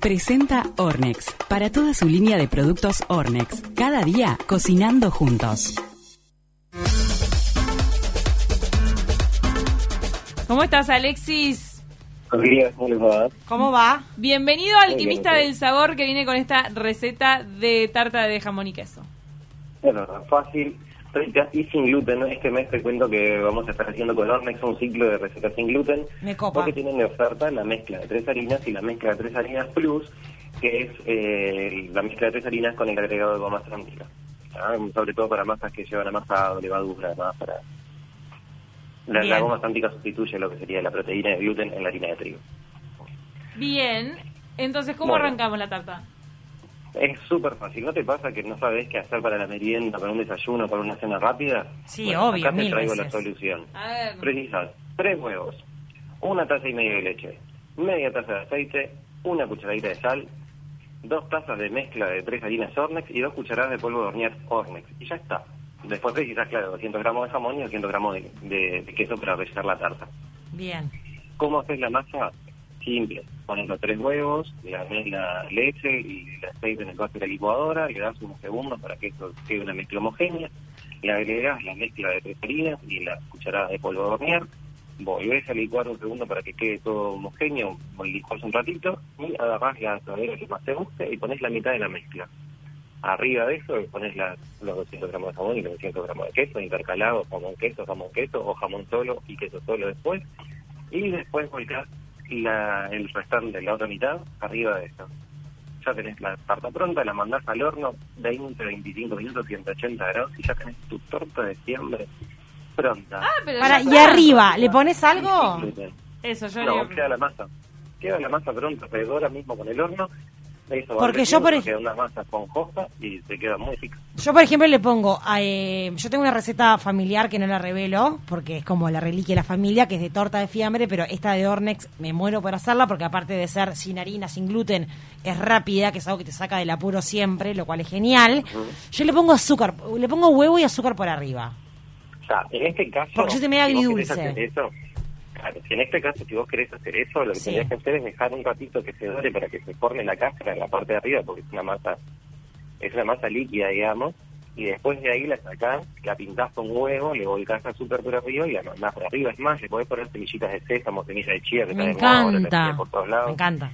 Presenta Ornex. Para toda su línea de productos Ornex. Cada día cocinando juntos. ¿Cómo estás, Alexis? ¿cómo les va? ¿Cómo va? Bienvenido bien, Alquimista bien. del Sabor que viene con esta receta de tarta de jamón y queso. Bueno, fácil, y sin gluten. Este mes te cuento que vamos a estar haciendo con Ornex un ciclo de recetas sin gluten. Me copa. Porque tienen de oferta la mezcla de tres harinas y la mezcla de tres harinas plus, que es eh, la mezcla de tres harinas con el agregado de goma tránsita. Sobre todo para masas que llevan amasado, levadura, más para... La, goma sántica sustituye lo que sería la proteína de gluten en la harina de trigo. Bien. Entonces, ¿cómo Bueno. arrancamos la tarta? Es súper fácil. ¿No te pasa que no sabes qué hacer para la merienda, para un desayuno, para una cena rápida? Sí, Bueno, obvio, Acá te mil traigo veces. la solución. A ver. Precisas tres huevos, una taza y media de leche, media taza de aceite, una cucharadita de sal, dos tazas de mezcla de tres harinas Ornex y dos cucharadas de polvo de hornear Ornex. Y ya está. Después precisas, claro, 200 gramos de jamón y 200 gramos de, de- de queso para rellenar la tarta. Bien. ¿Cómo haces la masa? Simple. Pones los tres huevos, le pones la leche y el aceite en el vaso de la licuadora, le das unos segundos para que eso quede una mezcla homogénea, le agregas la mezcla de tres harinas y la cucharada de polvo de hornear, volvés a licuar un segundo para que quede todo homogéneo, licuas un ratito y agarrás la asadera que más te guste y pones la mitad de la mezcla. Arriba de eso pones la- los 200 gramos de jamón y los 200 gramos de queso, intercalado, jamón queso, jamón queso o jamón solo y queso solo después. Y después volcás la, el restante, la otra mitad, arriba de eso. Ya tenés la tarta pronta, la mandás al horno 20, 25 minutos, 180 grados y ya tenés tu torta de siempre pronta. Ah, pero Para, y arriba, ¿le pones algo? Eso, yo No, le- queda la masa. Queda la masa pronta, pero ahora mismo con el horno. Eso Porque yo, por creciendo, ej- Queda una masa esponjosa y te queda muy rica. Yo, por ejemplo, le pongo, eh, yo tengo una receta familiar que no la revelo, porque es como la reliquia de la familia, que es de torta de fiambre, pero esta de Ornex me muero por hacerla, porque aparte de ser sin harina, sin gluten, es rápida, que es algo que te saca del apuro siempre, lo cual es genial. Yo le pongo azúcar, le pongo huevo y azúcar por arriba. O sea, en este caso... Porque yo si vos agridulce. eso, claro, si en este caso, si vos querés hacer eso, lo que Sí. tendrías que hacer es dejar un ratito que se dore para que se forme la cáscara en la parte de arriba, porque es una masa es una masa líquida, digamos, y después de ahí la sacás, la pintás con huevo, le volcás azúcar por arriba y la mandás por arriba. Es más, le podés poner semillitas de sésamo, semillas de chía, que Me ahora, encanta, chía por todos lados. me encanta.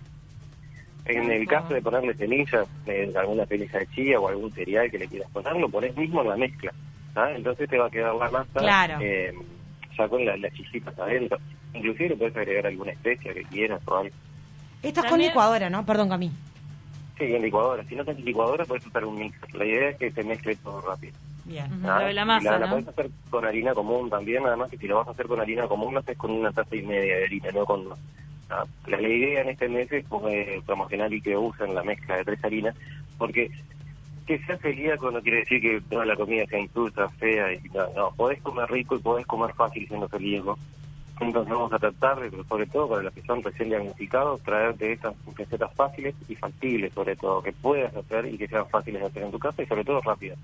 En el caso de ponerle semillas, eh, alguna semilla de chía o algún cereal que le quieras poner, lo pones mismo en la mezcla. ¿sabes? Entonces te va a quedar la masa Claro. eh, ya con la- las chisitas adentro. Inclusive le puedes agregar alguna especia que quieras o algo. Esto es con licuadora, ¿no? Perdón, Cami. Sí, en licuadora. Si no tenés licuadora, puedes usar un mix. La idea es que se mezcle todo rápido. Bien. ¿ah? lo de la masa, la, la puedes hacer con harina común también, nada más que si lo vas a hacer con harina común, lo haces con una taza y media de harina, no con. ¿ah? La, la idea en este mes es eh, promocionar y que usen la mezcla de tres harinas, porque que sea celíaco no quiere decir que toda la comida sea insulsa, fea, y no, no, podés comer rico y podés comer fácil siendo celíaco. Entonces vamos a tratar, de, sobre todo para los que son recién diagnosticados, traerte estas recetas fáciles y factibles, sobre todo, que puedas hacer y que sean fáciles de hacer en tu casa y sobre todo rápidas.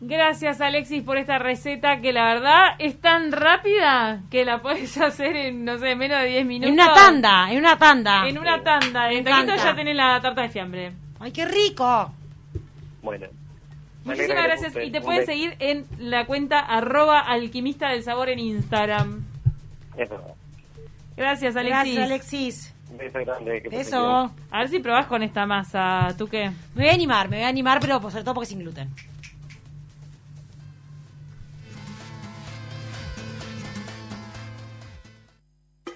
Gracias, Alexis, por esta receta que la verdad es tan rápida que la puedes hacer en, no sé, menos de 10 minutos. En una tanda, en una tanda. En una tanda. Me En taquito ya tenés la tarta de fiambre. ¡Ay, qué rico! Bueno. Muchísimas gracias. Y te Un seguir en la cuenta arroba alquimista del sabor en Instagram. Eso. Gracias, Alexis. Gracias, Alexis. Beso grande. que. A ver si probás con esta masa. ¿Tú qué? Me voy a animar, me voy a animar, pero pues, sobre todo porque es sin gluten.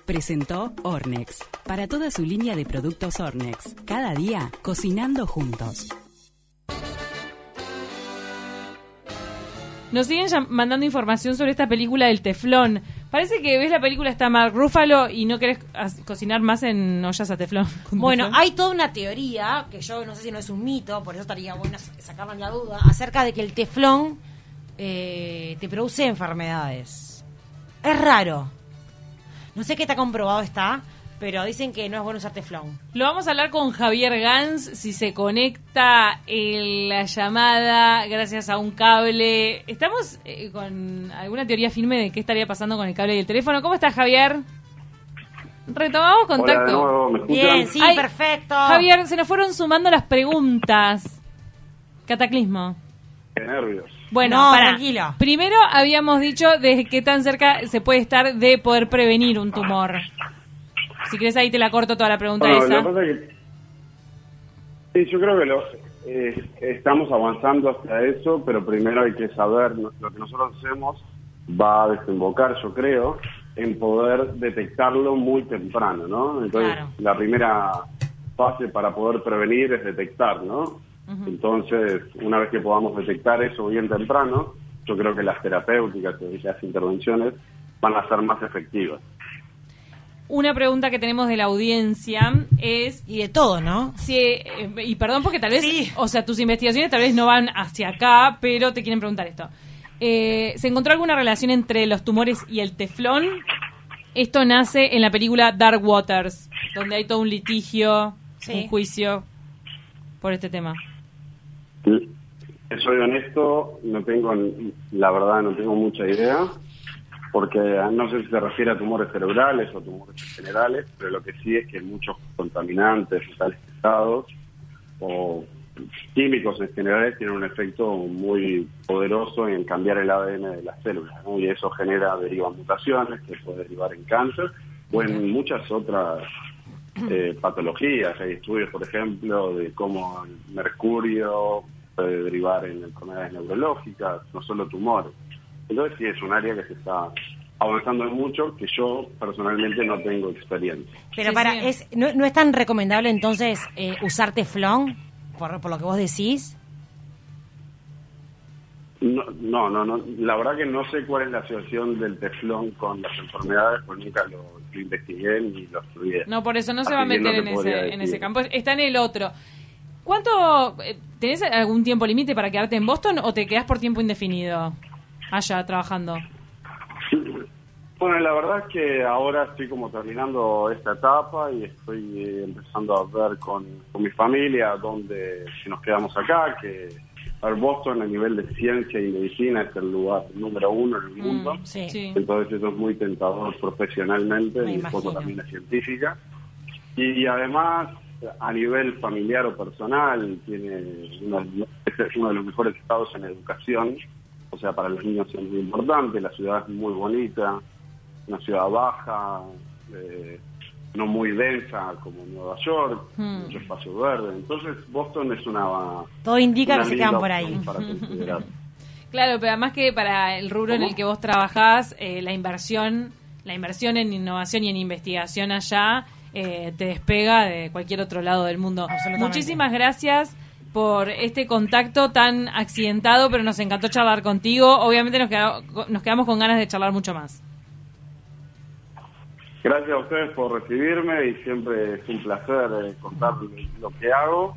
Presentó Ornex. Para toda su línea de productos Ornex. Cada día cocinando juntos. Nos siguen mandando información sobre esta película del teflón. Parece que ves la película está Mark Ruffalo y no querés cocinar más en ollas a teflón. Bueno, teflón. hay toda una teoría, que yo no sé si no es un mito, por eso estaría bueno sacarme la duda, acerca de que el teflón eh, te produce enfermedades. Es raro. No sé qué está comprobado está, pero dicen que no es bueno usar teflón. Lo vamos a hablar con Javier Gans si se conecta en la llamada gracias a un cable. Estamos eh, con alguna teoría firme de qué estaría pasando con el cable y el teléfono. ¿Cómo estás, Javier? Retomamos Hola de contacto. nuevo, ¿me escuchan? Bien, sí, Ay, perfecto. Javier, se nos fueron sumando las preguntas. Cataclismo. Qué nervios. Bueno, No, para. tranquilo. Primero habíamos dicho de qué tan cerca se puede estar de poder prevenir un tumor. Si querés ahí te la corto toda la pregunta Bueno, esa. lo que pasa es que... Sí, yo creo que lo, eh, estamos avanzando hacia eso, pero primero hay que saber, lo que nosotros hacemos va a desembocar, yo creo, en poder detectarlo muy temprano, ¿no? Entonces, Claro. la primera fase para poder prevenir es detectar, ¿no? Entonces, una vez que podamos detectar eso bien temprano, yo creo que las terapéuticas y las intervenciones van a ser más efectivas. Una pregunta que tenemos de la audiencia es Y de todo, ¿no? si, eh, y perdón porque tal vez, Sí. o sea, tus investigaciones tal vez no van hacia acá, pero te quieren preguntar esto. Eh, ¿Se encontró alguna relación entre los tumores y el teflón? Esto nace en la película Dark Waters, donde hay todo un litigio, Sí. un juicio por este tema. Soy honesto, no tengo, la verdad, no tengo mucha idea, porque no sé si se refiere a tumores cerebrales o tumores generales, pero lo que sí es que muchos contaminantes, metales pesados o químicos en general tienen un efecto muy poderoso en cambiar el ADN de las células, ¿no? y eso genera, deriva mutaciones que puede derivar en cáncer o en muchas otras eh, patologías. Hay estudios, por ejemplo, de cómo el mercurio puede derivar en enfermedades neurológicas, no solo tumores. Entonces sí es un área que se está avanzando mucho, que yo personalmente no tengo experiencia. Pero Sí, para, sí. es, ¿no, no es tan recomendable entonces eh, usar teflón? Por, por lo que vos decís. No, no, no, no, la verdad que no sé cuál es la asociación del teflón con las enfermedades, pues nunca lo, lo investigué ni lo estudié. No, por eso no se Así va a no meter te en, ese, en ese campo. Está en el otro. ¿Cuánto? eh, ¿Tenés algún tiempo límite para quedarte en Boston o te quedás por tiempo indefinido allá trabajando? Bueno, la verdad es que ahora estoy como terminando esta etapa y estoy eh, empezando a ver con, con mi familia dónde, si nos quedamos acá, que a ver, Boston a nivel de ciencia y medicina es el lugar número uno en el mundo. Mm, sí. sí. Entonces eso es muy tentador profesionalmente, Me mi esposa imagino. también es científica. Y, además, a nivel familiar o personal, tiene uno, es uno de los mejores estados en educación. O sea, para los niños es muy importante, la ciudad es muy bonita, una ciudad baja, eh, no muy densa como Nueva York, Hmm. mucho espacio verde. Entonces Boston es una... Todo indica una que se quedan por ahí. Para considerar. Claro, pero además que para el rubro en el que vos trabajás, eh, la inversión, la inversión en innovación y en investigación allá eh, te despega de cualquier otro lado del mundo. Absolutamente. Muchísimas gracias por este contacto tan accidentado, pero nos encantó charlar contigo. Obviamente nos, queda- nos quedamos con ganas de charlar mucho más. Gracias a ustedes por recibirme y siempre es un placer eh, contar lo que hago,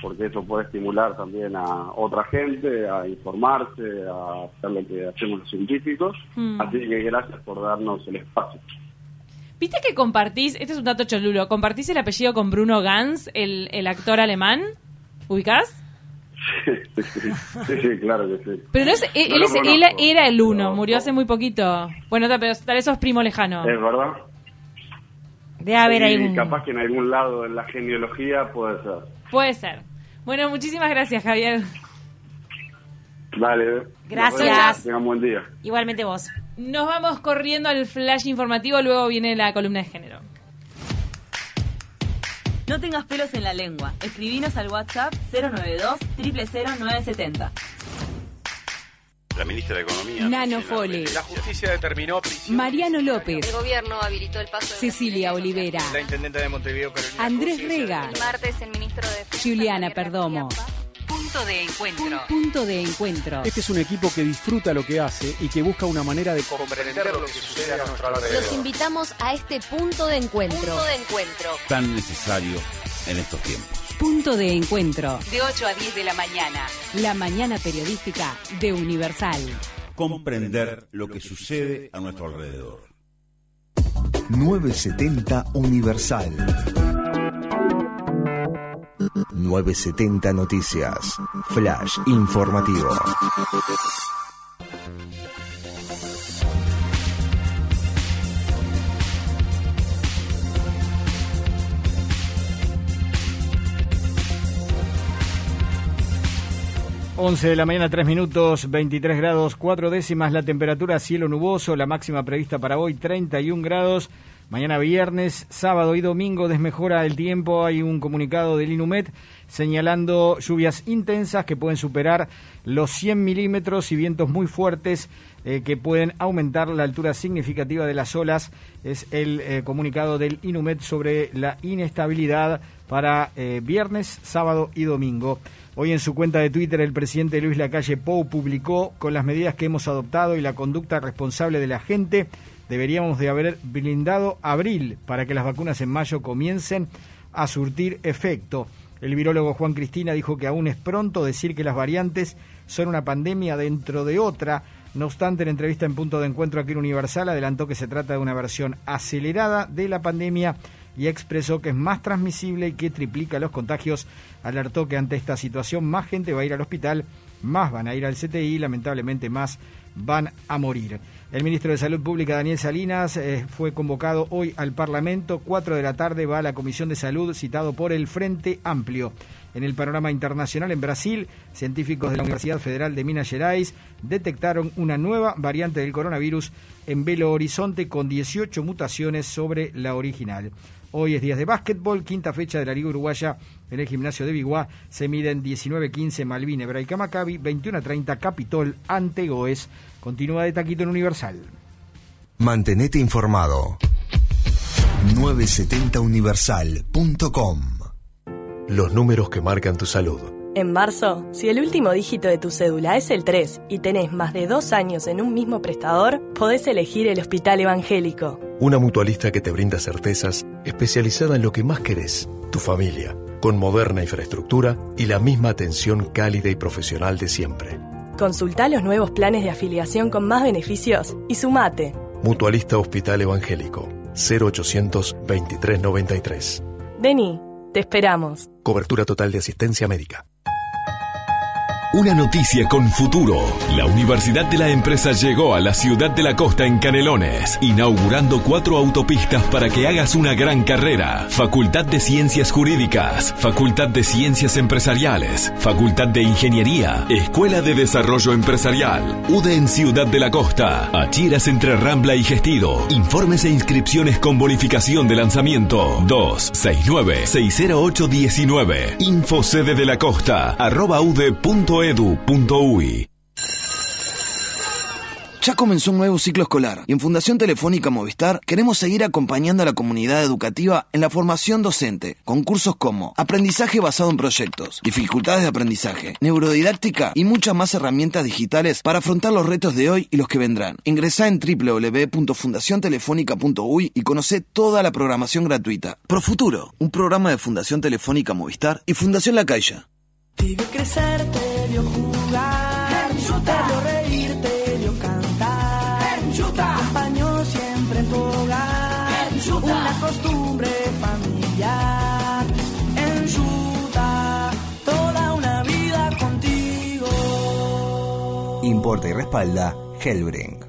porque eso puede estimular también a otra gente a informarse, a hacer lo que hacemos los científicos. Hmm. Así que gracias por darnos el espacio. ¿Viste que compartís, este es un dato cholulo, compartís el apellido con Bruno Ganz, el, el actor alemán? ¿Ubicás? sí, sí, claro que sí. Pero no es, él, No él lo es- él era el uno, murió hace muy poquito. Bueno, pero tal vez sos primo lejano. Es verdad. Debe haber ahí capaz que en algún lado en la genealogía puede ser. Puede ser. Bueno, muchísimas gracias, Javier. Dale. Gracias. Tengan buen día. Igualmente vos. Nos vamos corriendo al flash informativo, luego viene la columna de género. No tengas pelos en la lengua. Escribinos al WhatsApp 092 000970. La ministra de Economía. Nano Fole. La justicia determinó prisión. Mariano López, El gobierno habilitó el paso de Cecilia Olivera, La intendente de Montevideo, Carolina Andrés Rega, El martes el ministro de Defensa, Juliana Perdomo. Punto de encuentro. Punto de encuentro. Este es un equipo que disfruta lo que hace y que busca una manera de comprender lo que sucede a nuestro Los alrededor. invitamos a este punto de encuentro. Punto de encuentro. Tan necesario en estos tiempos. Punto de encuentro. De 8 a 10 de la mañana. La mañana periodística de Universal. Comprender lo que sucede a nuestro alrededor. 970 Universal. 970 Noticias. Flash informativo. Once de la mañana, 3 minutos, 23 grados, 4 décimas la temperatura, cielo nuboso, la máxima prevista para hoy 31 grados. Mañana viernes, sábado y domingo desmejora el tiempo. Hay un comunicado del Inumet señalando lluvias intensas que pueden superar los 100 milímetros y vientos muy fuertes eh, que pueden aumentar la altura significativa de las olas. Es el eh, comunicado del Inumet sobre la inestabilidad para eh, viernes, sábado y domingo. Hoy en su cuenta de Twitter el presidente Luis Lacalle Pou publicó con las medidas que hemos adoptado y la conducta responsable de la gente deberíamos de haber blindado abril para que las vacunas en mayo comiencen a surtir efecto. El virólogo Juan Cristina dijo que aún es pronto decir que las variantes son una pandemia dentro de otra. No obstante, en entrevista en punto de encuentro aquí en Universal adelantó que se trata de una versión acelerada de la pandemia y expresó que es más transmisible y que triplica los contagios. Alertó que ante esta situación más gente va a ir al hospital, más van a ir al CTI lamentablemente más van a morir. El ministro de Salud Pública, Daniel Salinas, eh, fue convocado hoy al Parlamento. Cuatro de la tarde va a la Comisión de Salud, citado por el Frente Amplio. En el panorama internacional, en Brasil, científicos de la Universidad Federal de Minas Gerais detectaron una nueva variante del coronavirus en Belo Horizonte con 18 mutaciones sobre la original. Hoy es día de básquetbol, quinta fecha de la Liga Uruguaya en el gimnasio de Biguá. Se miden 19-15 Malvin Hebraica Maccabi, 21-30 Capitol ante Goes. Continúa de taquito en Universal. Mantenete informado. 970universal.com Los números que marcan tu salud. En marzo, si el último dígito de tu cédula es el 3 y tenés más de dos años en un mismo prestador, podés elegir el Hospital Evangélico. Una mutualista que te brinda certezas, especializada en lo que más querés, tu familia, con moderna infraestructura y la misma atención cálida y profesional de siempre. Consulta los nuevos planes de afiliación con más beneficios y sumate. Mutualista Hospital Evangélico, 0800 2393. Vení, te esperamos. Cobertura total de asistencia médica. Una noticia con futuro. La Universidad de la Empresa llegó a la ciudad de la costa en Canelones, inaugurando cuatro autopistas para que hagas una gran carrera. Facultad de Ciencias Jurídicas, Facultad de Ciencias Empresariales, Facultad de Ingeniería, Escuela de Desarrollo Empresarial. UDE en Ciudad de la Costa, Achiras entre Rambla y Gestido. Informes e inscripciones con bonificación de lanzamiento 269-60819. Info sede de la costa, arroba Ya comenzó un nuevo ciclo escolar y en Fundación Telefónica Movistar queremos seguir acompañando a la comunidad educativa en la formación docente, con cursos como aprendizaje basado en proyectos, dificultades de aprendizaje, neurodidáctica y muchas más herramientas digitales para afrontar los retos de hoy y los que vendrán. Ingresá en www.fundaciontelefónica.uy y conoce toda la programación gratuita. Profuturo, un programa de Fundación Telefónica Movistar y Fundación La Caixa. Te vio crecer, te vio jugar, te vio reír, te vio cantar, te acompañó siempre en tu hogar, una costumbre familiar, en Yuta, toda una vida contigo. Importa y respalda Hellbrink.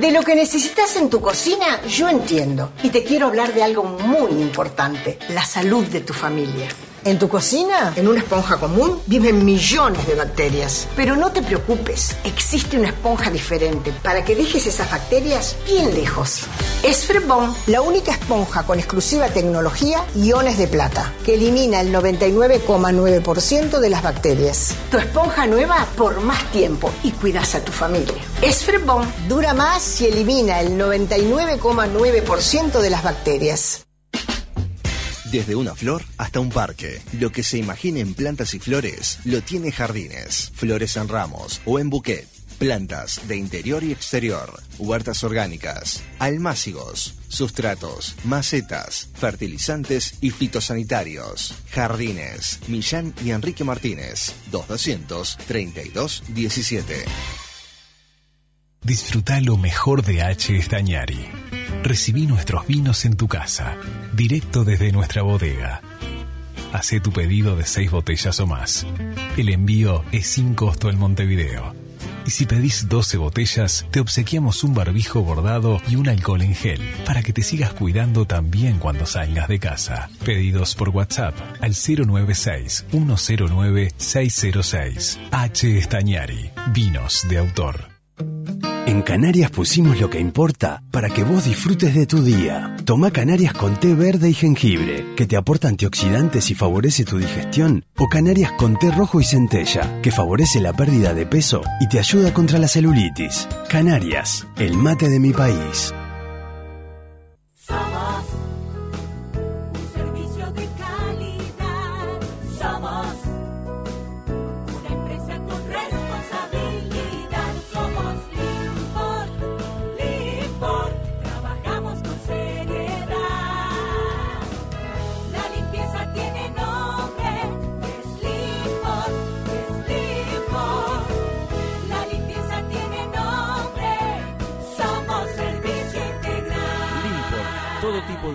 De lo que necesitas en tu cocina, yo entiendo. Y te quiero hablar de algo muy importante, la salud de tu familia. En tu cocina, en una esponja común, viven millones de bacterias. Pero no te preocupes, existe una esponja diferente para que dejes esas bacterias bien lejos. Es Frebon, la única esponja con exclusiva tecnología iones de plata, que elimina el 99,9% de las bacterias. Tu esponja nueva por más tiempo y cuidas a tu familia. Es Frebon, dura más y elimina el 99,9% de las bacterias. Desde una flor hasta un parque. Lo que se imagine en plantas y flores lo tiene Jardines. Flores en ramos o en bouquet. Plantas de interior y exterior. Huertas orgánicas. Almácigos. Sustratos. Macetas. Fertilizantes y fitosanitarios. Jardines. Millán y Enrique Martínez. 2200 32 17. Disfruta lo mejor de H. Estañari. Recibí nuestros vinos en tu casa, directo desde nuestra bodega. Hacé tu pedido de seis botellas o más. El envío es sin costo en Montevideo. Y si pedís 12 botellas, te obsequiamos un barbijo bordado y un alcohol en gel para que te sigas cuidando también cuando salgas de casa. Pedidos por WhatsApp al 096-109-606. H. Estañari. Vinos de autor. En Canarias pusimos lo que importa para que vos disfrutes de tu día. Toma Canarias con té verde y jengibre, que te aporta antioxidantes y favorece tu digestión. O Canarias con té rojo y centella, que favorece la pérdida de peso y te ayuda contra la celulitis. Canarias, el mate de mi país.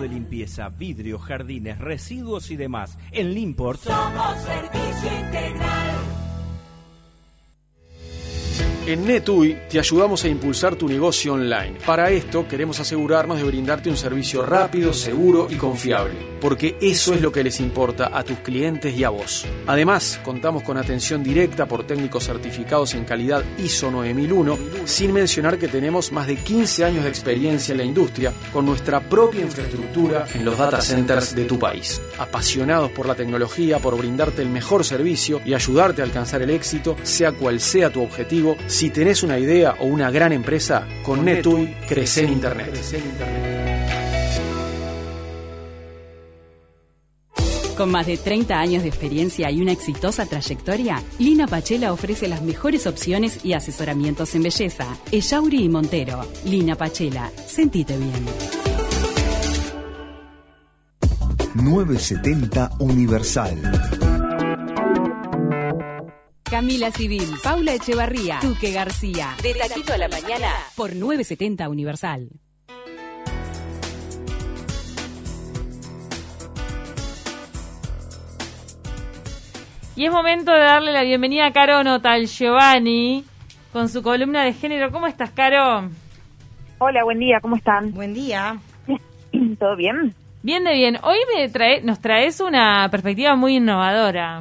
De limpieza, vidrio, jardines, residuos y demás. En Limport Somos servicio integral. En NetUI te ayudamos a impulsar tu negocio online. Para esto queremos asegurarnos de brindarte un servicio rápido, seguro y confiable, porque eso es lo que les importa a tus clientes y a vos. Además, contamos con atención directa por técnicos certificados en calidad ISO 9001, sin mencionar que tenemos más de 15 años de experiencia en la industria con nuestra propia infraestructura en los data centers de tu país. Apasionados por la tecnología, por brindarte el mejor servicio y ayudarte a alcanzar el éxito, sea cual sea tu objetivo, si tenés una idea o una gran empresa, con NetUI crece en Internet. Con más de 30 años de experiencia y una exitosa trayectoria, Lina Pachela ofrece las mejores opciones y asesoramientos en belleza. Ellauri y Montero. Lina Pachela. Sentite bien. 970 Universal. Camila Civil, Paula Echevarría, Duque García. De Taquito a la Mañana por 970 Universal. Y es momento de darle la bienvenida a Caro Notal Giovanni con su columna de género. ¿Cómo estás, Caro? Hola, buen día, ¿cómo están? Buen día. ¿Todo bien? Bien de bien. Hoy me trae, nos traes una perspectiva muy innovadora.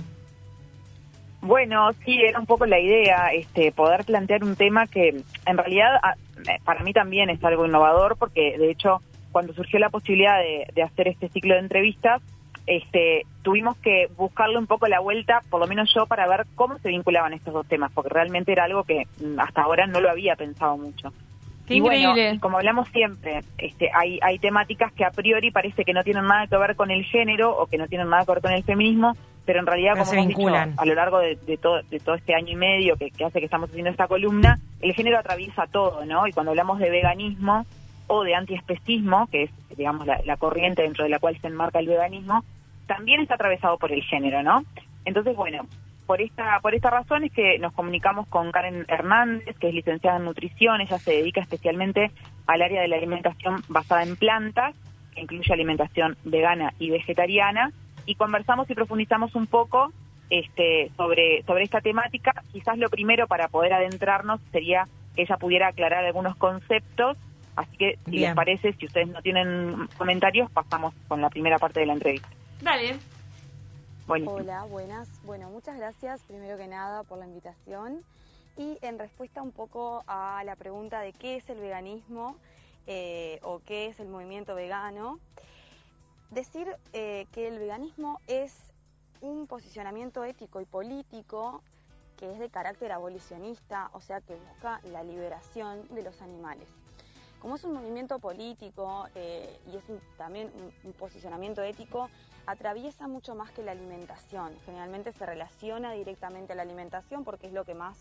Bueno, sí, era un poco la idea, este, poder plantear un tema que en realidad eh, para mí también es algo innovador porque de hecho cuando surgió la posibilidad de, de hacer este ciclo de entrevistas, este, tuvimos que buscarle un poco la vuelta, por lo menos yo, para ver cómo se vinculaban estos dos temas, porque realmente era algo que mm, hasta ahora no lo había pensado mucho. Qué y bueno, increíble. como hablamos siempre, este, hay, hay temáticas que a priori parece que no tienen nada que ver con el género o que no tienen nada que ver con el feminismo, pero en realidad, Pero como hemos dicho a lo largo de, de todo, de todo este año y medio que, que hace que estamos haciendo esta columna, el género atraviesa todo, ¿no? Y cuando hablamos de veganismo o de antiespecismo, que es, digamos, la, la corriente dentro de la cual se enmarca el veganismo, también está atravesado por el género, ¿no? Entonces, bueno, por esta, por esta razón es que nos comunicamos con Karen Hernández, que es licenciada en nutrición, ella se dedica especialmente al área de la alimentación basada en plantas, que incluye alimentación vegana y vegetariana, y conversamos y profundizamos un poco este, sobre, sobre esta temática. Quizás lo primero para poder adentrarnos sería que ella pudiera aclarar algunos conceptos, así que si Bien. les parece, si ustedes no tienen comentarios, pasamos con la primera parte de la entrevista. Dale. Buenísimo. Hola, buenas. Bueno, muchas gracias primero que nada por la invitación y en respuesta un poco a la pregunta de qué es el veganismo eh, o qué es el movimiento vegano, decir eh, que el veganismo es un posicionamiento ético y político que es de carácter abolicionista, o sea que busca la liberación de los animales. Como es un movimiento político eh, y es también un, posicionamiento ético, atraviesa mucho más que la alimentación. Generalmente se relaciona directamente a la alimentación porque es lo que más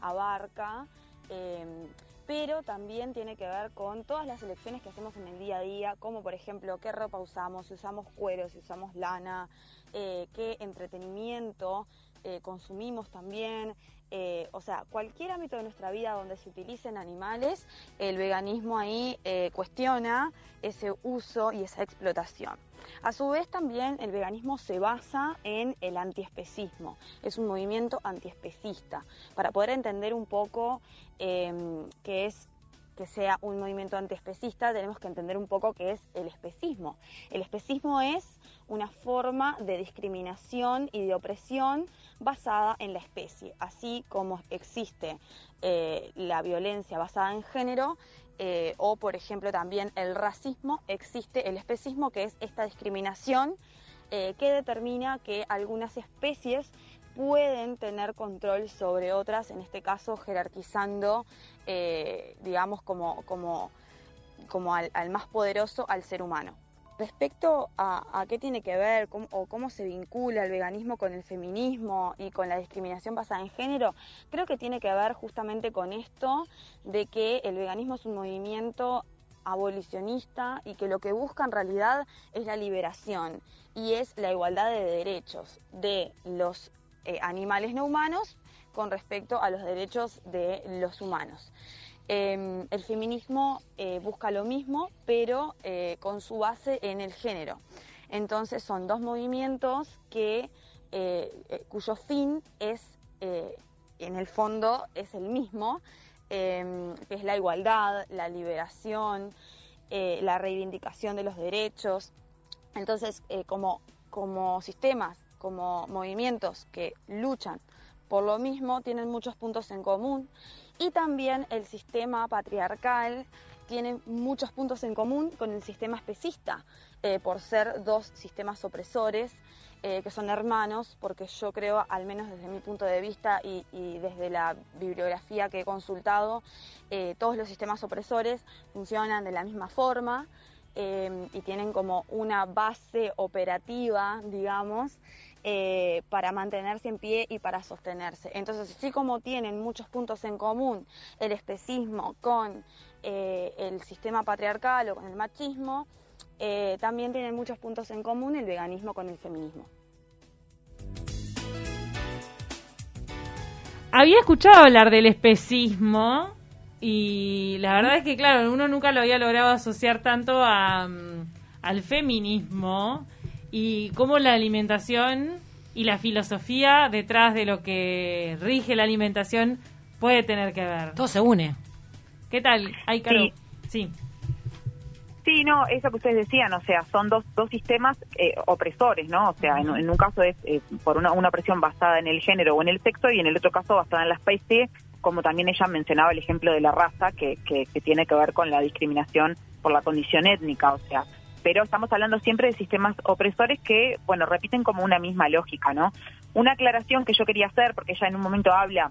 abarca, eh, pero también tiene que ver con todas las elecciones que hacemos en el día a día, como por ejemplo qué ropa usamos, si usamos cuero, si usamos lana, eh, qué entretenimiento consumimos también. Eh, o sea, cualquier ámbito de nuestra vida donde se utilicen animales, el veganismo ahí eh, cuestiona ese uso y esa explotación. A su vez también el veganismo se basa en el antiespecismo, es un movimiento antiespecista. Para poder entender un poco eh, qué es que sea un movimiento antiespecista, tenemos que entender un poco qué es el especismo. El especismo es una forma de discriminación y de opresión basada en la especie, así como existe eh, la violencia basada en género, eh, o por ejemplo también el racismo, existe el especismo, que es esta discriminación eh, que determina que algunas especies pueden tener control sobre otras, en este caso jerarquizando, digamos, como, como, como al más poderoso, al ser humano. Respecto a, qué tiene que ver o cómo se vincula el veganismo con el feminismo y con la discriminación basada en género, creo que tiene que ver justamente con esto de que el veganismo es un movimiento abolicionista y que lo que busca en realidad es la liberación y es la igualdad de derechos de los eh, animales no humanos con respecto a los derechos de los humanos. Eh, el feminismo eh, busca lo mismo, pero eh, con su base en el género. Entonces son dos movimientos que, eh, cuyo fin es, en el fondo, es el mismo, eh, que es la igualdad, la liberación, la reivindicación de los derechos. Entonces, como, como sistemas, como movimientos que luchan por lo mismo, tienen muchos puntos en común. Y también el sistema patriarcal tiene muchos puntos en común con el sistema especista, eh, por ser dos sistemas opresores eh, que son hermanos, porque yo creo, al menos desde mi punto de vista y, desde la bibliografía que he consultado, eh, todos los sistemas opresores funcionan de la misma forma y tienen como una base operativa, digamos, eh, para mantenerse en pie y para sostenerse. Entonces, así como tienen muchos puntos en común el especismo con eh, el sistema patriarcal o con el machismo, eh, también tienen muchos puntos en común el veganismo con el feminismo. Había escuchado hablar del especismo y la verdad es que, claro, uno nunca lo había logrado asociar tanto a, mm, al feminismo y cómo la alimentación y la filosofía detrás de lo que rige la alimentación puede tener que ver. Todo se une. ¿Qué tal? Ay, Caro. Sí. Sí. Sí, no, eso que ustedes decían, o sea, son dos, dos sistemas eh, opresores, ¿no? O sea, en, en un caso es eh, por una, una opresión basada en el género o en el sexo y en el otro caso basada en la especie, como también ella mencionaba el ejemplo de la raza, que, que, que tiene que ver con la discriminación por la condición étnica, o sea, pero estamos hablando siempre de sistemas opresores que, bueno, repiten como una misma lógica, ¿no? Una aclaración que yo quería hacer, porque ella en un momento habla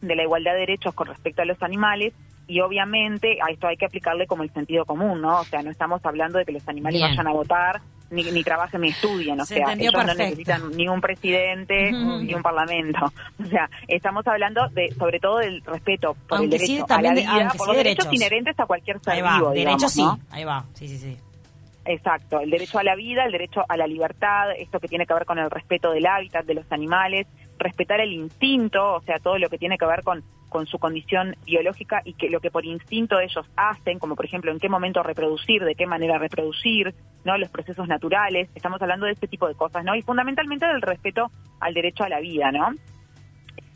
de la igualdad de derechos con respecto a los animales, y obviamente a esto hay que aplicarle como el sentido común, ¿no? O sea, no estamos hablando de que los animales Bien. vayan a votar, ni, ni trabajen ni estudien, o Se sea, ellos no necesitan ni un presidente ni un parlamento. O sea, estamos hablando de sobre todo del respeto por Aunque el derecho sí, a la de- vida, aunque por los derechos. derechos inherentes a cualquier ser Ahí va, vivo, derecho digamos, sí, ¿no? ahí va, sí, sí, sí. Exacto, el derecho a la vida, el derecho a la libertad, esto que tiene que ver con el respeto del hábitat de los animales, respetar el instinto, o sea, todo lo que tiene que ver con, con su condición biológica y que lo que por instinto ellos hacen, como por ejemplo en qué momento reproducir, de qué manera reproducir, no los procesos naturales, estamos hablando de este tipo de cosas, ¿no? Y fundamentalmente del respeto al derecho a la vida, ¿no?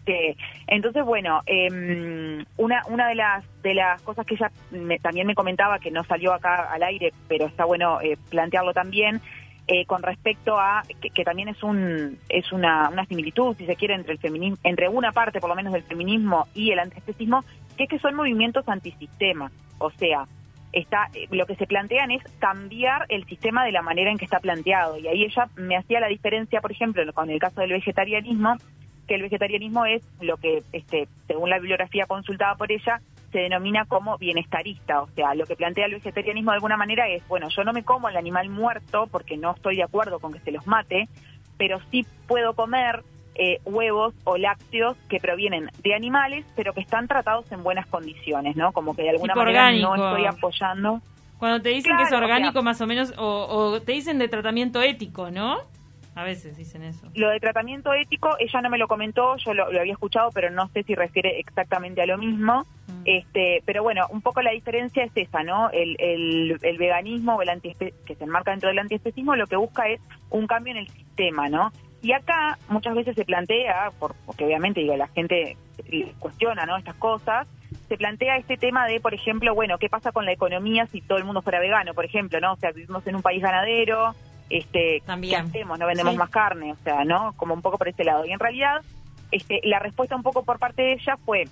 Este, entonces, bueno, em, una, una de las de las cosas que ella me- también me comentaba, que no salió acá al aire, pero está bueno eh, plantearlo también, eh, con respecto a que, que también es un es una, una similitud, si se quiere, entre el feminismo, entre una parte por lo menos del feminismo y el antiespecismo, que es que son movimientos antisistema. O sea, está eh, lo que se plantean es cambiar el sistema de la manera en que está planteado. Y ahí ella me hacía la diferencia, por ejemplo, con el caso del vegetarianismo, que el vegetarianismo es lo que, este, según la bibliografía consultada por ella, se denomina como bienestarista. O sea, lo que plantea el vegetarianismo de alguna manera es, bueno, yo no me como el animal muerto porque no estoy de acuerdo con que se los mate, pero sí puedo comer eh, huevos o lácteos que provienen de animales, pero que están tratados en buenas condiciones, ¿no? Como que de alguna Tipo manera orgánico. no estoy apoyando. Cuando te dicen que es o orgánico sea- más o menos, o, o te dicen de tratamiento ético, ¿no? A veces dicen eso. Lo de tratamiento ético, ella no me lo comentó, yo lo, lo había escuchado, pero no sé si refiere exactamente a lo mismo. Este, pero bueno, un poco la diferencia es esa, ¿no? El, el, el veganismo o el antiespe- que se enmarca dentro del antiespecismo lo que busca es un cambio en el sistema, ¿no? Y acá muchas veces se plantea, por- porque obviamente digo la gente cuestiona, ¿no? Estas cosas, se plantea este tema de, por ejemplo, bueno, ¿qué pasa con la economía si todo el mundo fuera vegano, por ejemplo, ¿no? O sea, vivimos en un país ganadero, este, ¿qué hacemos? No vendemos Sí. más carne, o sea, ¿no? Como un poco por ese lado. Y en realidad, este, la respuesta un poco por parte de ella fue,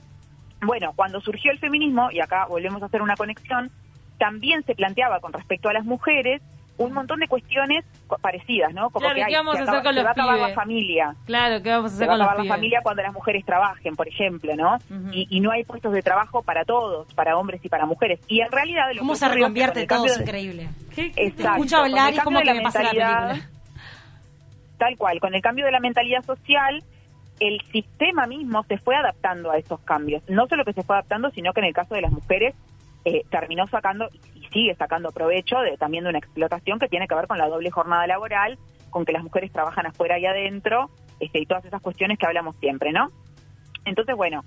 bueno, cuando surgió el feminismo, y acá volvemos a hacer una conexión, también se planteaba con respecto a las mujeres un montón de cuestiones co- parecidas, ¿no? Como Claro, que ¿y ay, qué vamos se a hacer acaba- con se los va a acabar pibes? la familia. Claro, ¿qué vamos a Se hacer va a con los acabar la familia cuando las mujeres trabajen, por ejemplo, ¿no? y, y no hay puestos de trabajo para todos, para hombres y para mujeres. Y en realidad... Lo ¿Cómo que se ocurrió es que reconvierte todo? cambio Es increíble. Exacto. Te escucho Con hablar y es como que la me pasa la mentalidad- película. Tal cual, con el cambio de la mentalidad social, el sistema mismo se fue adaptando a esos cambios. No solo que se fue adaptando, sino que en el caso de las mujeres eh, terminó sacando sigue sacando provecho de, también de una explotación que tiene que ver con la doble jornada laboral, con que las mujeres trabajan afuera y adentro, este, y todas esas cuestiones que hablamos siempre, ¿no? Entonces, bueno,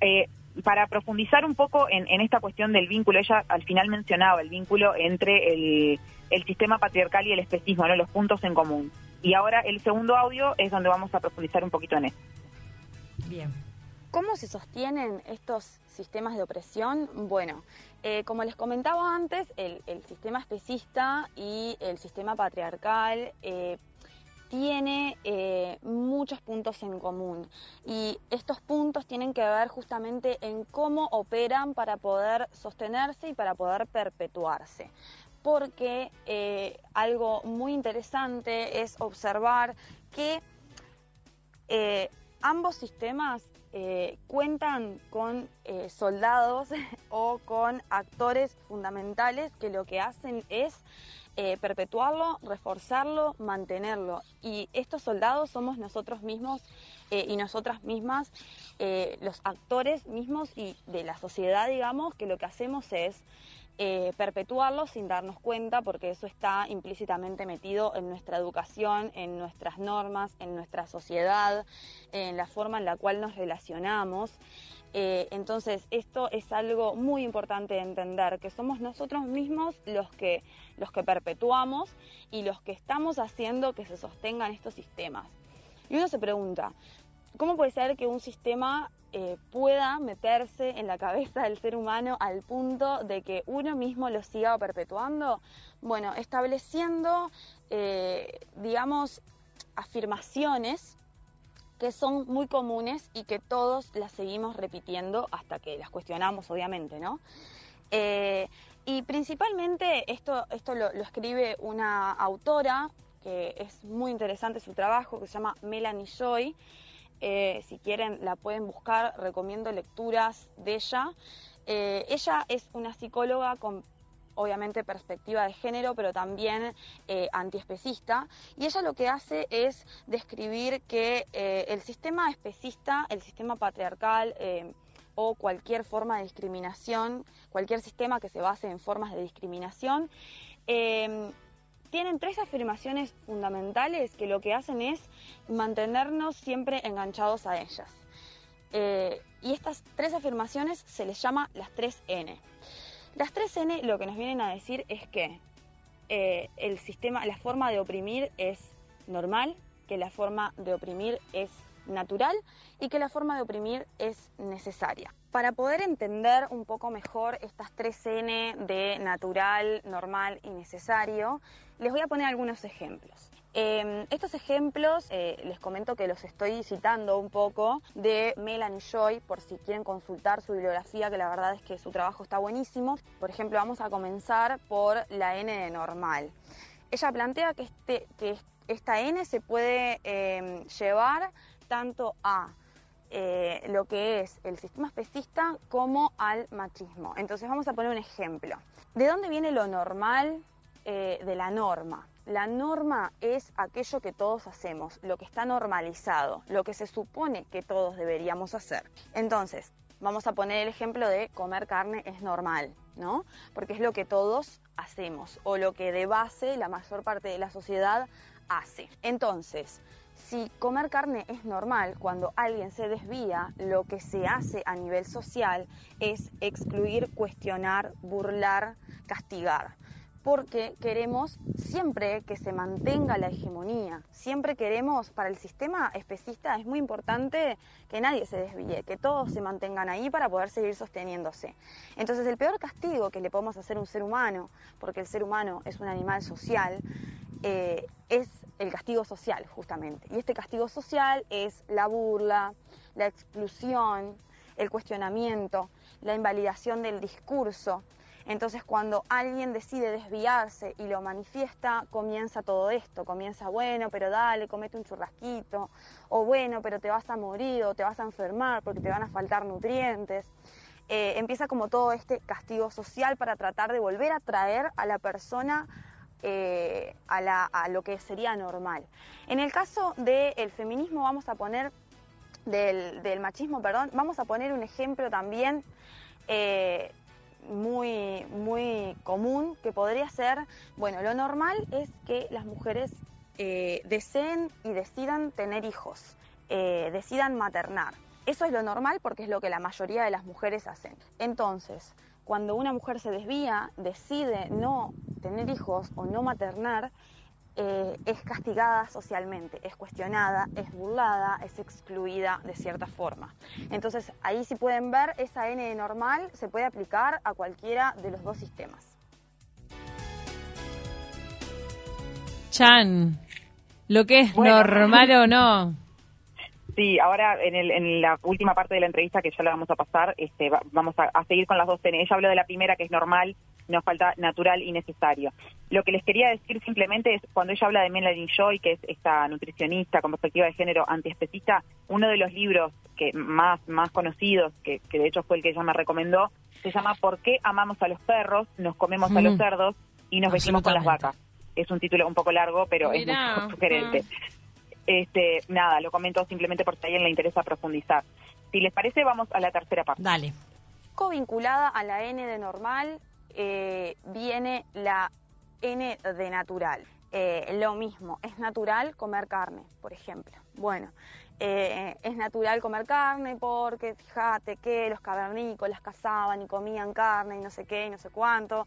eh, para profundizar un poco en, en esta cuestión del vínculo, ella al final mencionaba el vínculo entre el, el sistema patriarcal y el especismo, ¿no? los puntos en común. Y ahora el segundo audio es donde vamos a profundizar un poquito en eso. Bien. ¿Cómo se sostienen estos sistemas de opresión? Bueno, eh, como les comentaba antes, el, sistema especista y el sistema patriarcal eh, tiene eh, muchos puntos en común y estos puntos tienen que ver justamente en cómo operan para poder sostenerse y para poder perpetuarse porque eh, algo muy interesante es observar que ambos sistemas eh, cuentan con eh, soldados o con actores fundamentales que lo que hacen es eh, perpetuarlo, reforzarlo, mantenerlo. Y estos soldados somos nosotros mismos y nosotras mismas, los actores mismos y de la sociedad, digamos, que lo que hacemos es eh, perpetuarlo sin darnos cuenta, porque eso está implícitamente metido en nuestra educación, en nuestras normas, en nuestra sociedad, en la forma en la cual nos relacionamos. Eh, entonces, esto es algo muy importante de entender, que somos nosotros mismos los que, los que perpetuamos y los que estamos haciendo que se sostengan estos sistemas. Y uno se pregunta, ¿cómo puede ser que un sistema eh, pueda meterse en la cabeza del ser humano al punto de que uno mismo lo siga perpetuando? Bueno, estableciendo, eh, digamos, afirmaciones que son muy comunes y que todos las seguimos repitiendo hasta que las cuestionamos, obviamente, ¿no? Eh, y principalmente esto, esto lo, lo escribe una autora que es muy interesante su trabajo, que se llama Melanie Joy. Eh, si quieren la pueden buscar, recomiendo lecturas de ella. Eh, ella es una psicóloga con obviamente perspectiva de género, pero también eh, antiespecista. Y ella lo que hace es describir que eh, el sistema especista, el sistema patriarcal o cualquier forma de discriminación, cualquier sistema que se base en formas de discriminación, tienen tres afirmaciones fundamentales que lo que hacen es mantenernos siempre enganchados a ellas. Eh, y estas tres afirmaciones se les llama las tres N. Las tres N lo que nos vienen a decir es que eh, el sistema, la forma de oprimir es normal, que la forma de oprimir es natural y que la forma de oprimir es necesaria. Para poder entender un poco mejor estas tres N de natural, normal y necesario, les voy a poner algunos ejemplos. Eh, estos ejemplos eh, les comento que los estoy citando un poco de Melanie Joy por si quieren consultar su bibliografía, que la verdad es que su trabajo está buenísimo. Por ejemplo, vamos a comenzar por la N de normal. Ella plantea que, este, que esta N se puede eh, llevar tanto a eh, lo que es el sistema especista como al machismo. Entonces vamos a poner un ejemplo. ¿De dónde viene lo normal eh, de la norma? La norma es aquello que todos hacemos, lo que está normalizado, lo que se supone que todos deberíamos hacer. Entonces, vamos a poner el ejemplo de comer carne es normal, ¿no? Porque es lo que todos hacemos o lo que de base la mayor parte de la sociedad hace. Entonces, si comer carne es normal, cuando alguien se desvía, lo que se hace a nivel social es excluir, cuestionar, burlar, castigar. Porque queremos siempre que se mantenga la hegemonía. Siempre queremos, para el sistema especista es muy importante que nadie se desvíe, que todos se mantengan ahí para poder seguir sosteniéndose. Entonces el peor castigo que le podemos hacer a un ser humano, porque el ser humano es un animal social, eh, es el castigo social, justamente. Y este castigo social es la burla, la exclusión, el cuestionamiento, la invalidación del discurso. Entonces cuando alguien decide desviarse y lo manifiesta, comienza todo esto, comienza, bueno, pero dale, comete un churrasquito, o bueno, pero te vas a morir o te vas a enfermar porque te van a faltar nutrientes. Eh, empieza como todo este castigo social para tratar de volver a traer a la persona eh, a, la- a lo que sería normal. En el caso del feminismo vamos a poner, del, del machismo, perdón, vamos a poner un ejemplo también eh, muy, muy común que podría ser, bueno, lo normal es que las mujeres eh, deseen y decidan tener hijos, decidan maternar. Eso es lo normal porque es lo que la mayoría de las mujeres hacen. Entonces, cuando una mujer se desvía, decide no tener hijos o no maternar, eh, es castigada socialmente, es cuestionada, es burlada, es excluida de cierta forma. Entonces, ahí si pueden ver, esa N de normal se puede aplicar a cualquiera de los dos sistemas. Chan, lo que es Bueno. normal o no. Sí, ahora en, el- en la última parte de la entrevista que ya la vamos a pasar, este, va- vamos a, a seguir con las dos N. Ella habló de la primera que es normal, nos falta natural y necesario. Lo que les quería decir simplemente es, cuando ella habla de Melanie Joy, que es esta nutricionista con perspectiva de género antiespecista, uno de los libros que más, más conocidos, que, que de hecho fue el que ella me recomendó, se llama ¿Por qué amamos a los perros, nos comemos a los Mm. cerdos y nos vestimos con las vacas? Es un título un poco largo, pero Mirá, es muy sugerente. Este, nada, lo comento simplemente por si a alguien le interesa profundizar. Si les parece, vamos a la tercera parte. Dale. Covinculada a la N de normal eh, viene la N de natural. Eh, lo mismo, es natural comer carne, por ejemplo. Bueno, eh, es natural comer carne porque fíjate que los cavernícolas cazaban y comían carne y no sé qué y no sé cuánto.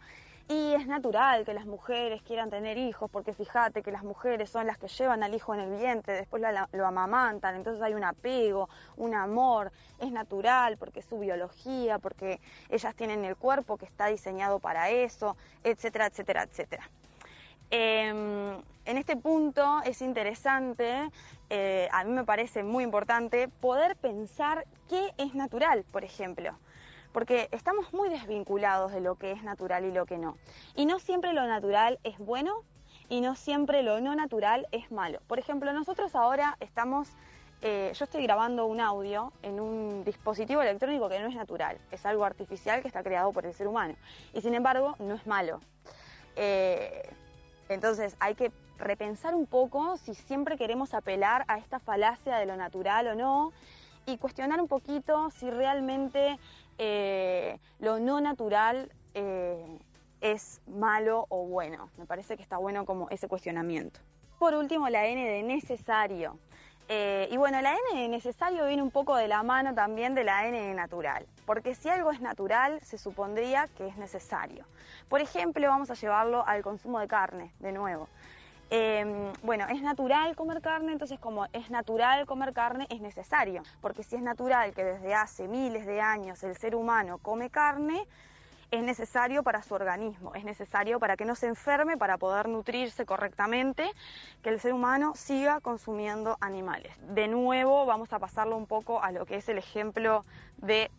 Y es natural que las mujeres quieran tener hijos porque fíjate que las mujeres son las que llevan al hijo en el vientre, después lo, lo amamantan, entonces hay un apego, un amor. Es natural porque es su biología, porque ellas tienen el cuerpo que está diseñado para eso, etcétera, etcétera, etcétera. Eh, en este punto es interesante, eh, a mí me parece muy importante, poder pensar qué es natural, por ejemplo. Porque estamos muy desvinculados de lo que es natural y lo que no. Y no siempre lo natural es bueno y no siempre lo no natural es malo. Por ejemplo, nosotros ahora estamos, eh, yo estoy grabando un audio en un dispositivo electrónico que no es natural, es algo artificial que está creado por el ser humano. Y sin embargo, no es malo. Eh, entonces hay que repensar un poco si siempre queremos apelar a esta falacia de lo natural o no y cuestionar un poquito si realmente eh, lo no natural eh, es malo o bueno. Me parece que está bueno como ese cuestionamiento. Por último, la N de necesario. Eh, y bueno, la N de necesario viene un poco de la mano también de la N de natural, porque si algo es natural, se supondría que es necesario. Por ejemplo, vamos a llevarlo al consumo de carne, de nuevo. Eh, bueno, es natural comer carne, entonces como es natural comer carne, es necesario, porque si es natural que desde hace miles de años el ser humano come carne, es necesario para su organismo, es necesario para que no se enferme, para poder nutrirse correctamente, que el ser humano siga consumiendo animales. De nuevo, vamos a pasarlo un poco a lo que es el ejemplo de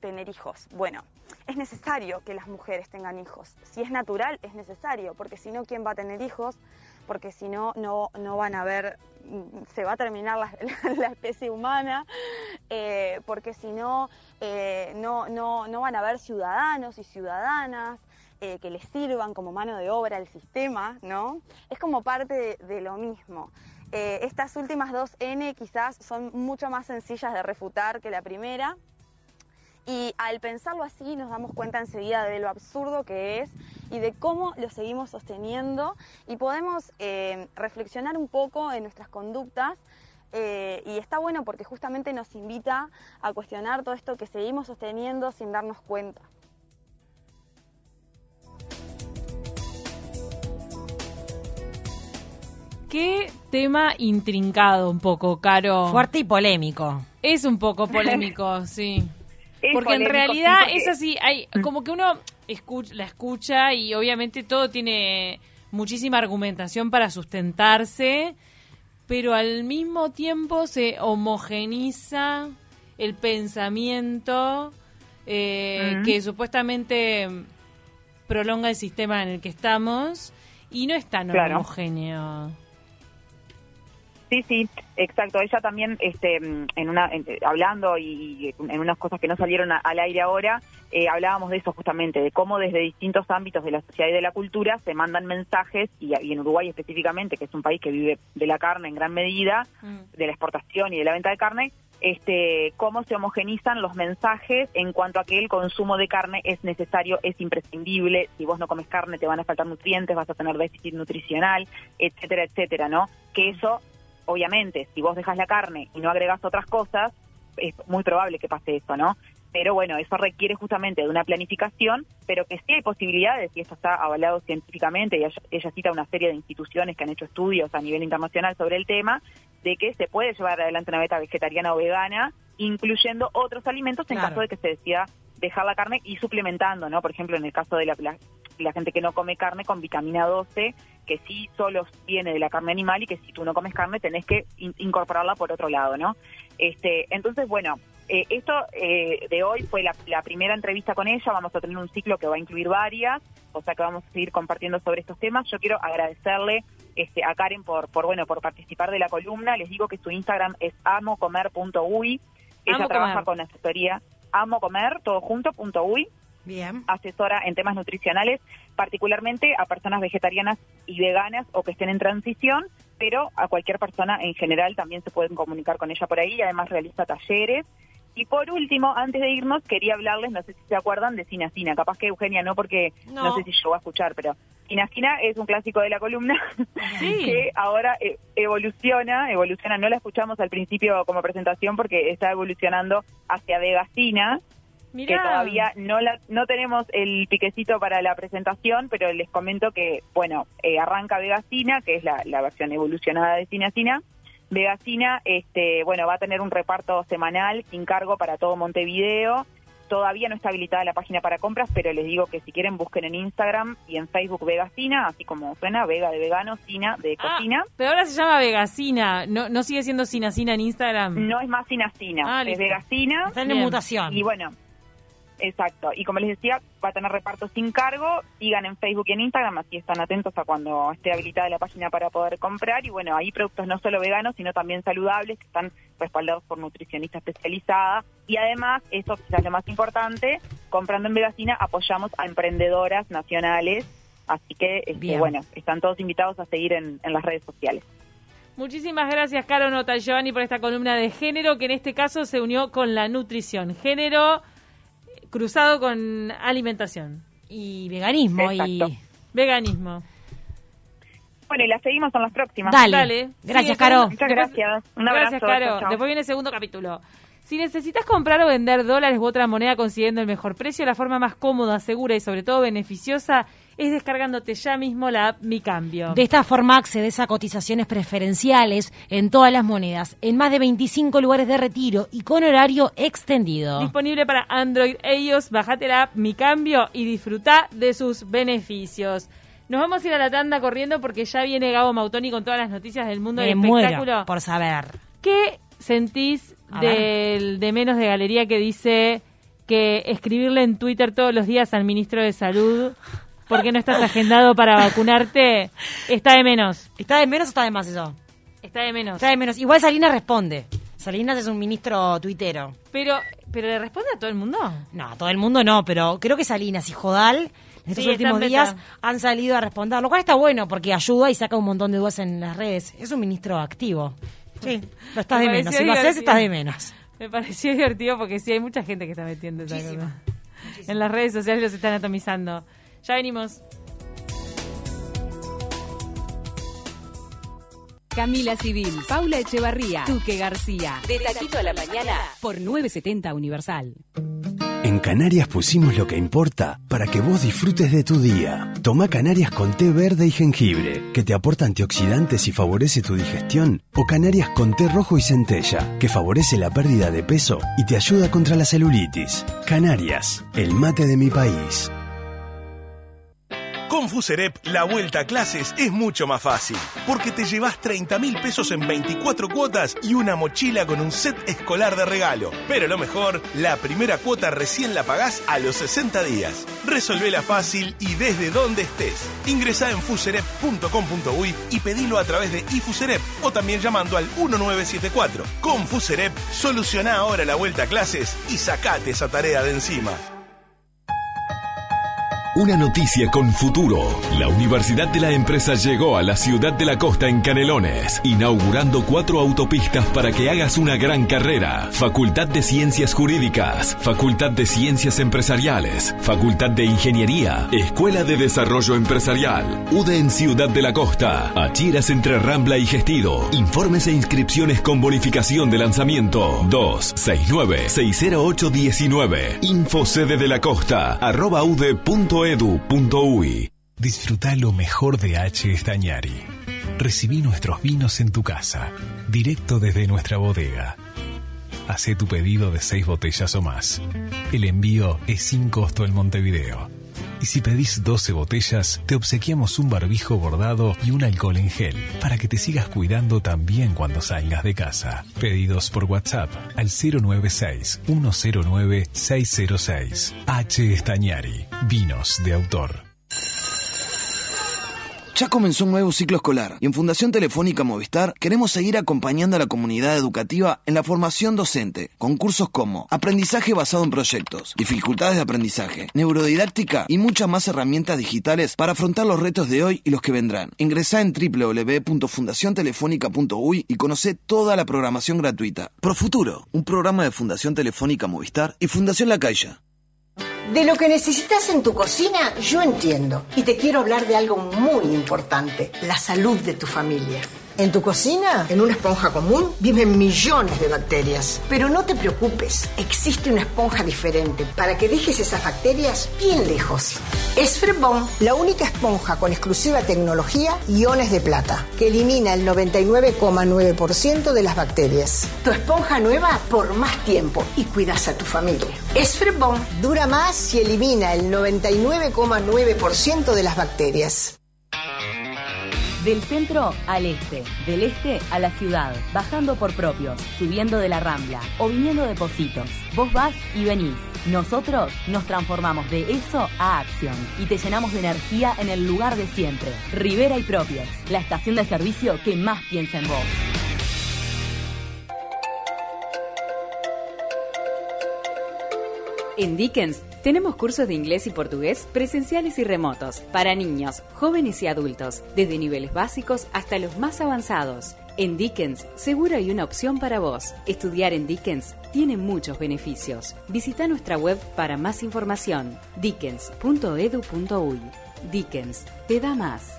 tener hijos. Bueno, es necesario que las mujeres tengan hijos. Si es natural, es necesario, porque si no, ¿quién va a tener hijos? Porque si no, no, van a haber, mm, se va a terminar la, especie humana, eh, porque si no, eh, no, no, no van a haber ciudadanos y ciudadanas eh, que les sirvan como mano de obra al sistema, ¿no? Es como parte de, lo mismo. Estas últimas dos N quizás son mucho más sencillas de refutar que la primera, y al pensarlo así nos damos cuenta enseguida de lo absurdo que es y de cómo lo seguimos sosteniendo y podemos eh, reflexionar un poco en nuestras conductas eh, y está bueno porque justamente nos invita a cuestionar todo esto que seguimos sosteniendo sin darnos cuenta. Qué tema intrincado un poco, Caro. Fuerte y polémico. Es un poco polémico, sí. Es porque en realidad sí, porque- es así, hay como que uno escucha, la escucha y obviamente todo tiene muchísima argumentación para sustentarse, pero al mismo tiempo se homogeniza el pensamiento eh, que supuestamente prolonga el sistema en el que estamos y no es tan Claro. homogéneo. Sí, sí, exacto. Ella también, este, mm, en una, en- hablando y en unas cosas que no salieron a- al aire ahora, eh, hablábamos de eso justamente, de cómo desde distintos ámbitos de la sociedad y de la cultura se mandan mensajes, y, y en Uruguay específicamente, que es un país que vive de la carne en gran medida, de la exportación y de la venta de carne, este, cómo se homogenizan los mensajes en cuanto a que el consumo de carne es necesario, es imprescindible, si vos no comes carne te van a faltar nutrientes, vas a tener déficit nutricional, etcétera, etcétera, ¿no? Que eso, obviamente, si vos dejas la carne y no agregas otras cosas, es muy probable que pase eso, ¿no? Pero bueno, eso requiere justamente de una planificación, pero que sí hay posibilidades, y esto está avalado científicamente, y ella, ella cita una serie de instituciones que han hecho estudios a nivel internacional sobre el tema, de que se puede llevar adelante una dieta vegetariana o vegana, incluyendo otros alimentos en Claro. caso de que se decida dejar la carne y suplementando, ¿no? Por ejemplo, en el caso de la, la, la gente que no come carne con vitamina 12, que sí solo viene de la carne animal y que si tú no comes carne tenés que in- incorporarla por otro lado, ¿no? Este, entonces, bueno, eh, esto eh, de hoy fue la, la primera entrevista con ella, vamos a tener un ciclo que va a incluir varias, o sea que vamos a seguir compartiendo sobre estos temas. Yo quiero agradecerle este, a Karen por, por, bueno, por participar de la columna. Les digo que su Instagram es amocomer.uy. Ella Amo trabaja comer. con asesoría amocomer, todo junto, punto uy Bien. asesora en temas nutricionales, particularmente a personas vegetarianas y veganas o que estén en transición, pero a cualquier persona en general también se pueden comunicar con ella por ahí, además realiza talleres. Y por último, antes de irnos, quería hablarles, no sé si se acuerdan, de Sina Sina, capaz que Eugenia no, porque no, No. sé si llegó a escuchar, pero Sina es un clásico de la columna que ahora eh, evoluciona, evoluciona, no la escuchamos al principio como presentación porque está evolucionando hacia Vegacina, Mirá. que todavía no la, no tenemos el piquecito para la presentación, pero les comento que, bueno, eh, arranca Vegacina, que es la, la versión evolucionada de Cina. Vegacina, este, bueno, va a tener un reparto semanal sin cargo para todo Montevideo. Todavía no está habilitada la página para compras, pero les digo que si quieren busquen en Instagram y en Facebook Vegacina, así como suena, Vega de vegano, Cina de Ah, cocina. pero ahora se llama Vegacina, no, no sigue siendo Sinacina en Instagram. No es más Cinacina, Ah, es listo. Vegacina. Está en mutación. Y bueno, exacto. Y como les decía, va a tener reparto sin cargo. Sigan en Facebook y en Instagram, así están atentos a cuando esté habilitada la página para poder comprar. Y bueno, hay productos no solo veganos, sino también saludables, que están respaldados por nutricionista especializada. Y además, eso quizás lo más importante, comprando en Vegacina apoyamos a emprendedoras nacionales. Así que, este, bueno, están todos invitados a seguir en, en las redes sociales. Muchísimas gracias, Caro Nota Giovanni, por esta columna de género, que en este caso se unió con la nutrición. Género cruzado con alimentación. Y veganismo Exacto. y... Veganismo. Bueno, y las seguimos en las próximas. Dale. Gracias, Caro. Muchas gracias. Un Gracias, abrazo. Caro. Chau, chau. Después viene el segundo capítulo. Si necesitas comprar o vender dólares u otra moneda consiguiendo el mejor precio, la forma más cómoda, segura y sobre todo beneficiosa es descargándote ya mismo la app Mi Cambio. De esta forma accedes a cotizaciones preferenciales en todas las monedas, en más de 25 lugares de retiro y con horario extendido. Disponible para Android e iOS, bajate la app Mi Cambio y disfruta de sus beneficios. Nos vamos a ir a la tanda corriendo porque ya viene Gabo Mautoni con todas las noticias del mundo Me del muero espectáculo. por saber. ¿Qué sentís del de menos de galería que dice que escribirle en Twitter todos los días al ministro de Salud ¿por qué no estás agendado para vacunarte? Está de menos. ¿Está de menos o está de más eso? Está de menos. Está de menos. Igual Salinas responde. Salinas es un ministro tuitero. Pero, pero le responde a todo el mundo. No, a todo el mundo no, pero creo que Salinas y Jodal en estos Sí, últimos días han salido a responder, lo cual está bueno porque ayuda y saca un montón de dudas en las redes. Es un ministro activo. Sí, lo estás Me de menos. Si lo haces, estás de menos. Me pareció divertido porque sí hay mucha gente que está metiendo esa cosa. En las redes sociales los están atomizando. Ya venimos. Camila Civil, Paula Echevarría, Tuque García. De Taquito a la Mañana por 970 Universal. En Canarias pusimos lo que importa para que vos disfrutes de tu día. Toma Canarias con té verde y jengibre, que te aporta antioxidantes y favorece tu digestión. O Canarias con té rojo y centella, que favorece la pérdida de peso y te ayuda contra la celulitis. Canarias, el mate de mi país. Con Fuserep, la vuelta a clases es mucho más fácil, porque te llevas 30 mil pesos en 24 cuotas y una mochila con un set escolar de regalo. Pero lo mejor, la primera cuota recién la pagás a los 60 días. Resolvela fácil y desde donde estés. Ingresá en fuserep.com.uy y pedilo a través de iFuserep o también llamando al 1974. Con Fuserep, soluciona ahora la vuelta a clases y sacate esa tarea de encima. Una noticia con futuro. La Universidad de la Empresa llegó a la ciudad de la costa en Canelones, inaugurando cuatro autopistas para que hagas una gran carrera. Facultad de Ciencias Jurídicas, Facultad de Ciencias Empresariales, Facultad de Ingeniería, Escuela de Desarrollo Empresarial, UDE en Ciudad de la Costa, Achiras entre Rambla y Gestido. Informes e inscripciones con bonificación de lanzamiento 269-60819. Info sede de la costa, arroba ude.edu.uy. Disfruta lo mejor de H. Estañari. Recibí nuestros vinos en tu casa, directo desde nuestra bodega. Hacé tu pedido de seis botellas o más. El envío es sin costo en Montevideo. Y si pedís 12 botellas, te obsequiamos un barbijo bordado y un alcohol en gel para que te sigas cuidando también cuando salgas de casa. Pedidos por WhatsApp al 096-109-606. H. Estañari. Vinos de autor. Ya comenzó un nuevo ciclo escolar y en Fundación Telefónica Movistar queremos seguir acompañando a la comunidad educativa en la formación docente, con cursos como aprendizaje basado en proyectos, dificultades de aprendizaje, neurodidáctica y muchas más herramientas digitales para afrontar los retos de hoy y los que vendrán. Ingresá en www.fundaciontelefónica.uy y conoce toda la programación gratuita. Profuturo, un programa de Fundación Telefónica Movistar y Fundación La Caixa. De lo que necesitas en tu cocina, yo entiendo. Y te quiero hablar de algo muy importante, la salud de tu familia. En tu cocina, en una esponja común, viven millones de bacterias. Pero no te preocupes, existe una esponja diferente para que dejes esas bacterias bien lejos. Es Frebon, la única esponja con exclusiva tecnología iones de plata, que elimina el 99,9% de las bacterias. Tu esponja nueva por más tiempo y cuidas a tu familia. Es Frebon, dura más y elimina el 99,9% de las bacterias. Del centro al este, del este a la ciudad, bajando por propios, subiendo de la rambla o viniendo de Positos. Vos vas y venís. Nosotros nos transformamos de eso a acción y te llenamos de energía en el lugar de siempre. Rivera y Propios, la estación de servicio que más piensa en vos. En Dickens tenemos cursos de inglés y portugués presenciales y remotos para niños, jóvenes y adultos, desde niveles básicos hasta los más avanzados. En Dickens seguro hay una opción para vos. Estudiar en Dickens tiene muchos beneficios. Visita nuestra web para más información. dickens.edu.uy. Dickens te da más.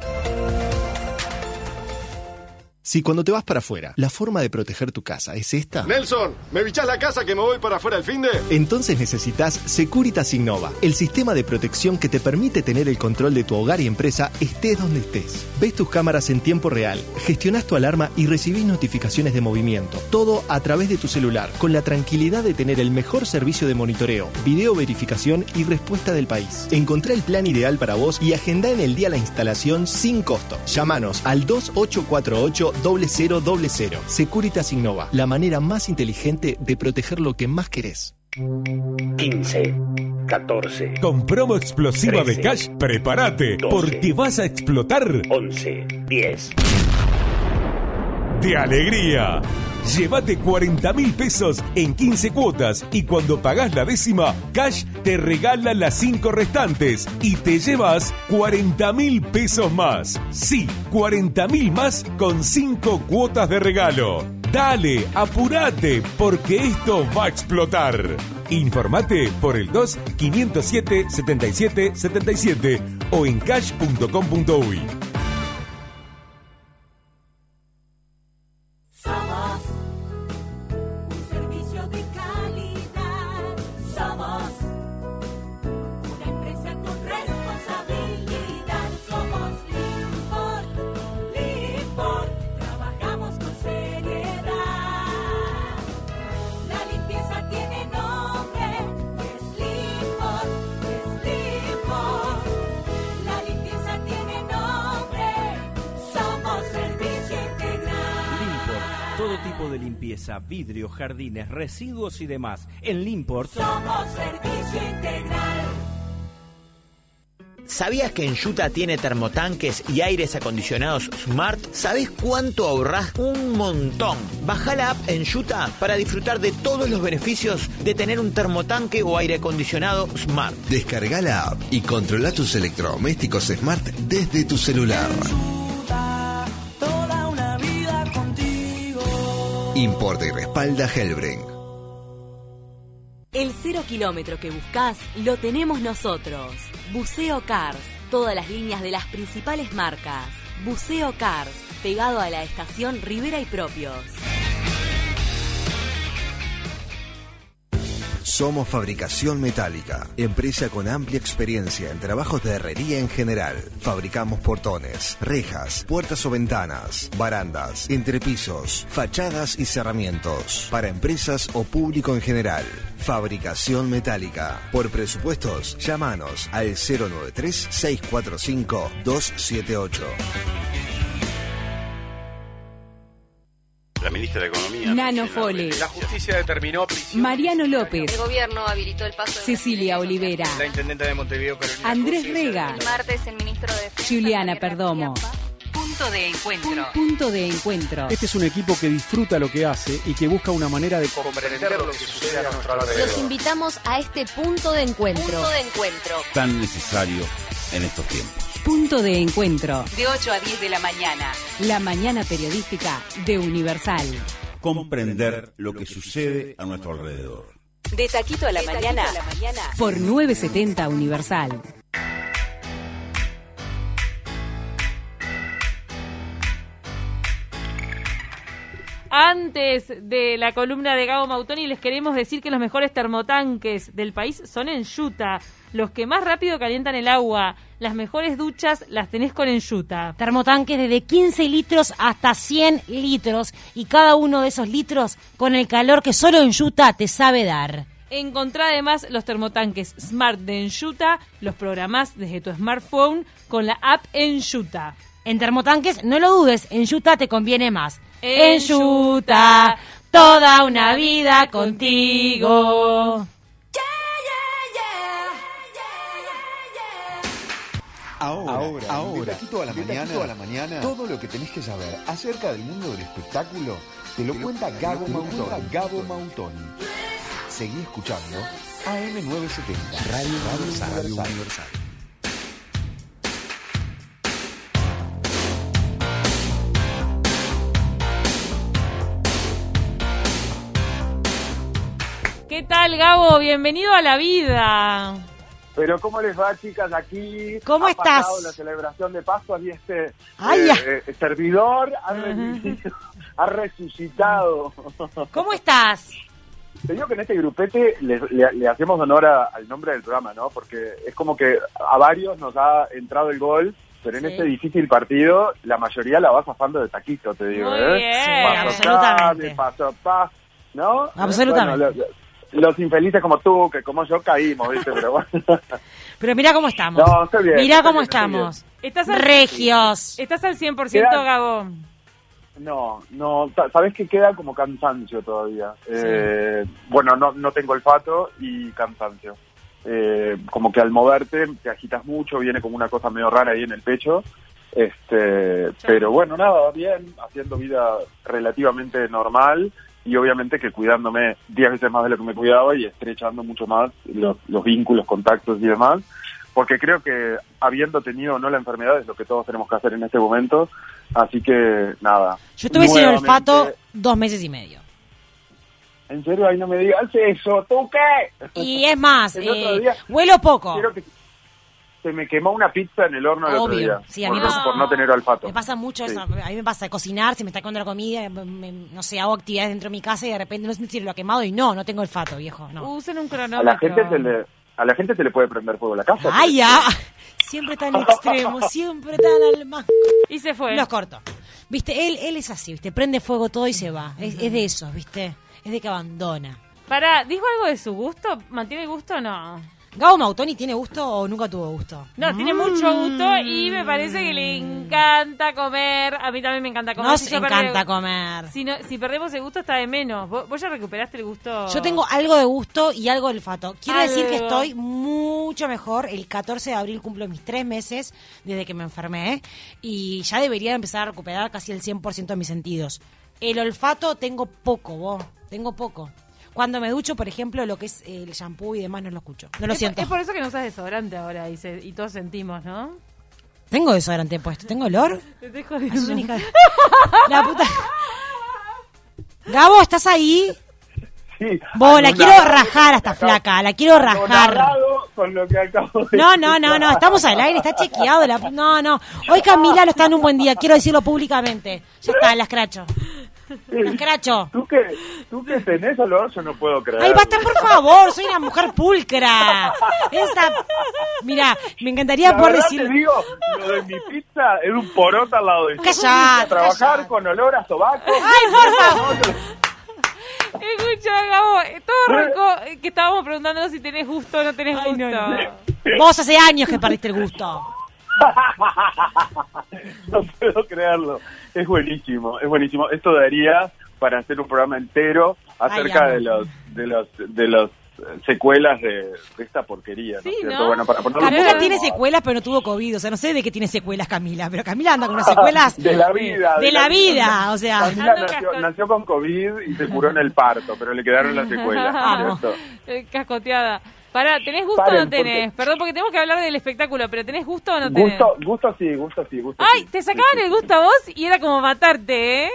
Si cuando te vas para afuera, la forma de proteger tu casa es esta. Nelson, ¿me bichás la casa que me voy para afuera el fin de? Entonces necesitas Securitas Innova, el sistema de protección que te permite tener el control de tu hogar y empresa estés donde estés. Ves tus cámaras en tiempo real, gestionas tu alarma y recibís notificaciones de movimiento. Todo a través de tu celular, con la tranquilidad de tener el mejor servicio de monitoreo, video verificación y respuesta del país. Encontrá el plan ideal para vos y agenda en el día la instalación sin costo. Llámanos al 2848 0000. Securitas Innova, la manera más inteligente de proteger lo que más querés. 15, 14. Con promo explosiva de 13, cash, prepárate, 12, porque vas a explotar 11, 10. De alegría. Llévate 40 mil pesos en 15 cuotas y cuando pagás la décima, Cash te regala las 5 restantes y te llevas 40 mil pesos más. Sí, 40 mil más con 5 cuotas de regalo. Dale, apurate, porque esto va a explotar. Informate por el 2 507 77 77 e. e. o en cash.com.uy. cash.com.uy. tipo de limpieza, vidrio, jardines, residuos y demás. En Limport Somos servicio integral. ¿Sabías que Enjuta tiene termotanques y aires acondicionados Smart? ¿Sabes cuánto ahorrás? Un montón. Baja la app Enjuta para disfrutar de todos los beneficios de tener un termotanque o aire acondicionado Smart. Descarga la app y controla tus electrodomésticos Smart desde tu celular. Importa y respalda Hellbring. El cero kilómetro que buscas lo tenemos nosotros. Buceo Cars. Todas las líneas de las principales marcas. Buceo Cars. Pegado a la estación Rivera y Propios. Somos Fabricación Metálica, empresa con amplia experiencia en trabajos de herrería en general. Fabricamos portones, rejas, puertas o ventanas, barandas, entrepisos, fachadas y cerramientos para empresas o público en general. Fabricación Metálica. Por presupuestos, llámanos al 093 645 278. La ministra de Economía. Nano Fole. La justicia determinó prisión. Mariano López. El gobierno habilitó el paso de Cecilia Olivera. La intendente de Montevideo, Carolina Andrés Cruz, Rega. El martes el ministro de Defensa. Juliana Perdomo. Punto de encuentro. Punto de encuentro. Este es un equipo que disfruta lo que hace y que busca una manera de comprender lo que sucede a nuestro alrededor. Los invitamos a este punto de encuentro. Punto de encuentro. Tan necesario en estos tiempos. Punto de encuentro. De 8 a 10 de la mañana. La mañana periodística de Universal. Comprender lo que sucede a nuestro alrededor. De taquito a la mañana. Por 970 Universal. Antes de la columna de Gabo Mautoni, les queremos decir que los mejores termotanques del país son en Yuta. Los que más rápido calientan el agua. Las mejores duchas las tenés con Enjuta. Termotanques desde 15 litros hasta 100 litros. Y cada uno de esos litros con el calor que solo en Yuta te sabe dar. Encontrá además los termotanques Smart de Enjuta. Los programás desde tu smartphone con la app Enjuta. En termotanques, no lo dudes, en Yuta te conviene más. En Yuta, toda una vida contigo. Ahora, Ahora, ahora, de taquito a la de mañana, taquito a la mañana, todo lo que tenés que saber acerca del mundo del espectáculo te lo Te lo cuenta cuenta Gabo Gabo Mautoni. Mautoni. Gabo Mautoni. Seguí escuchando AM970, Radio, Radio Universal. Universal. ¿Qué tal, Gabo? Bienvenido a la vida. Pero ¿cómo les va, chicas? Aquí ¿Cómo ha estás? pasado la celebración de Pascua y este Ay, eh, eh, servidor ha, resucitado, ha resucitado. ¿Cómo estás? Te digo que en este grupete le, le- le hacemos honor a- al nombre del programa, ¿no? Porque es como que a varios nos ha entrado el gol, pero en Sí. este difícil partido la mayoría la va zafando de taquito, te digo, Muy ¿eh? bien. Paso Sí, absolutamente. Paso pa, ¿no? Absolutamente. Bueno, lo- los infelices como tú, que como yo caímos, ¿viste? Pero bueno. Pero mira cómo estamos. No, estoy bien, Mira cómo bien, estamos. Estás al, Regios. estás al 100%, Queda- Gabo. No, no, sa- sabes que queda como cansancio todavía. Eh, bueno, no, no tengo olfato y cansancio. Eh, como que al moverte te agitas mucho, viene como una cosa medio rara ahí en el pecho. Este, pero bueno, nada, bien, haciendo vida relativamente normal y obviamente que cuidándome 10 veces más de lo que me cuidaba y estrechando mucho más los, los vínculos, contactos y demás. Porque creo que habiendo tenido o no la enfermedad es lo que todos tenemos que hacer en este momento. Así que nada. Yo estuve sin olfato dos meses y medio. En serio, ahí no me digas eso, ¿tú qué? Y es más, eh, día- huelo poco. Quiero que se me quemó una pizza en el horno el otro día. Sí, a por, mí no- pasa- por no tener olfato. Me pasa mucho Sí. eso. A mí me pasa cocinar, se me está comiendo la comida, me- no sé, hago actividades dentro de mi casa y de repente no sé si lo ha quemado y no, no tengo olfato, viejo. No. Usen un A cronómetro. la gente se le a la gente se le puede prender fuego la casa. ¡Ay, ya! Siempre tan extremo, siempre tan al más. Y se fue. Los corto. Viste, él, él es así, viste, prende fuego todo y se va. Es, es de esos, viste. Es de que abandona. Pará, ¿dijo algo de su gusto? ¿Mantiene el gusto o no? ¿Gabo Mautoni tiene gusto o nunca tuvo gusto? No, tiene mucho gusto y me parece que le encanta comer. A mí también me encanta comer. Nos Si encanta perdí- comer. Si, no- si perdemos el gusto está de menos. ¿Vos, vos ya recuperaste el gusto? Yo tengo algo de gusto y algo de olfato. Quiero decir que estoy mucho mejor. El 14 de abril cumplo mis tres meses desde que me enfermé y ya debería empezar a recuperar casi el 100% de mis sentidos. El olfato tengo poco, vos. Tengo poco. Cuando me ducho, por ejemplo, lo que es el shampoo y demás no lo escucho. No lo es, siento. Es por eso que no usas desodorante ahora y, se- y todos sentimos, ¿no? Tengo desodorante puesto. ¿Tengo olor? Te Ay, sos una hija de- La puta. Gabo, ¿estás ahí? Sí. Vos, la quiero rajar a esta flaca. La quiero rajar. anonadado con lo que acabo de No, no, no, no, estamos al aire, está chequeado. La... No, no. Hoy Camila no está en un buen día, quiero decirlo públicamente. Ya está, la escracho. Escracho. ¿Tú que, tú que tenés olor, yo no puedo creer. Ay, basta, por favor, soy una mujer pulcra. Esa... Mira, me encantaría La poder decir... te digo, lo de mi pizza es un poroto al lado de Callate, Trabajar callate. con olor a sobaco. Ay, por favor. Escucha, Gabo, todo arrancó eh, que estábamos preguntándonos si tenés gusto o no tenés gusto. Vos hace años que perdiste el gusto. No puedo creerlo. Es buenísimo, es buenísimo. Esto daría para hacer un programa entero acerca de los de los de los eh, secuelas de, de esta porquería, ¿no es cierto? ¿no? Bueno, para Camila tiene secuelas, pero no tuvo COVID. O sea, no sé de qué tiene secuelas Camila, pero Camila anda con unas secuelas de la vida. de la vida. O sea, Camila nació, nació con COVID y se curó en el parto, pero le quedaron las secuelas. Pará, ¿tenés gusto o no tenés? Perdón, porque tenemos que hablar del espectáculo, pero ¿tenés gusto o no tenés? Gusto, gusto sí, gusto sí, gusto Ay, sí. te sacaban el gusto a vos y era como matarte, ¿eh?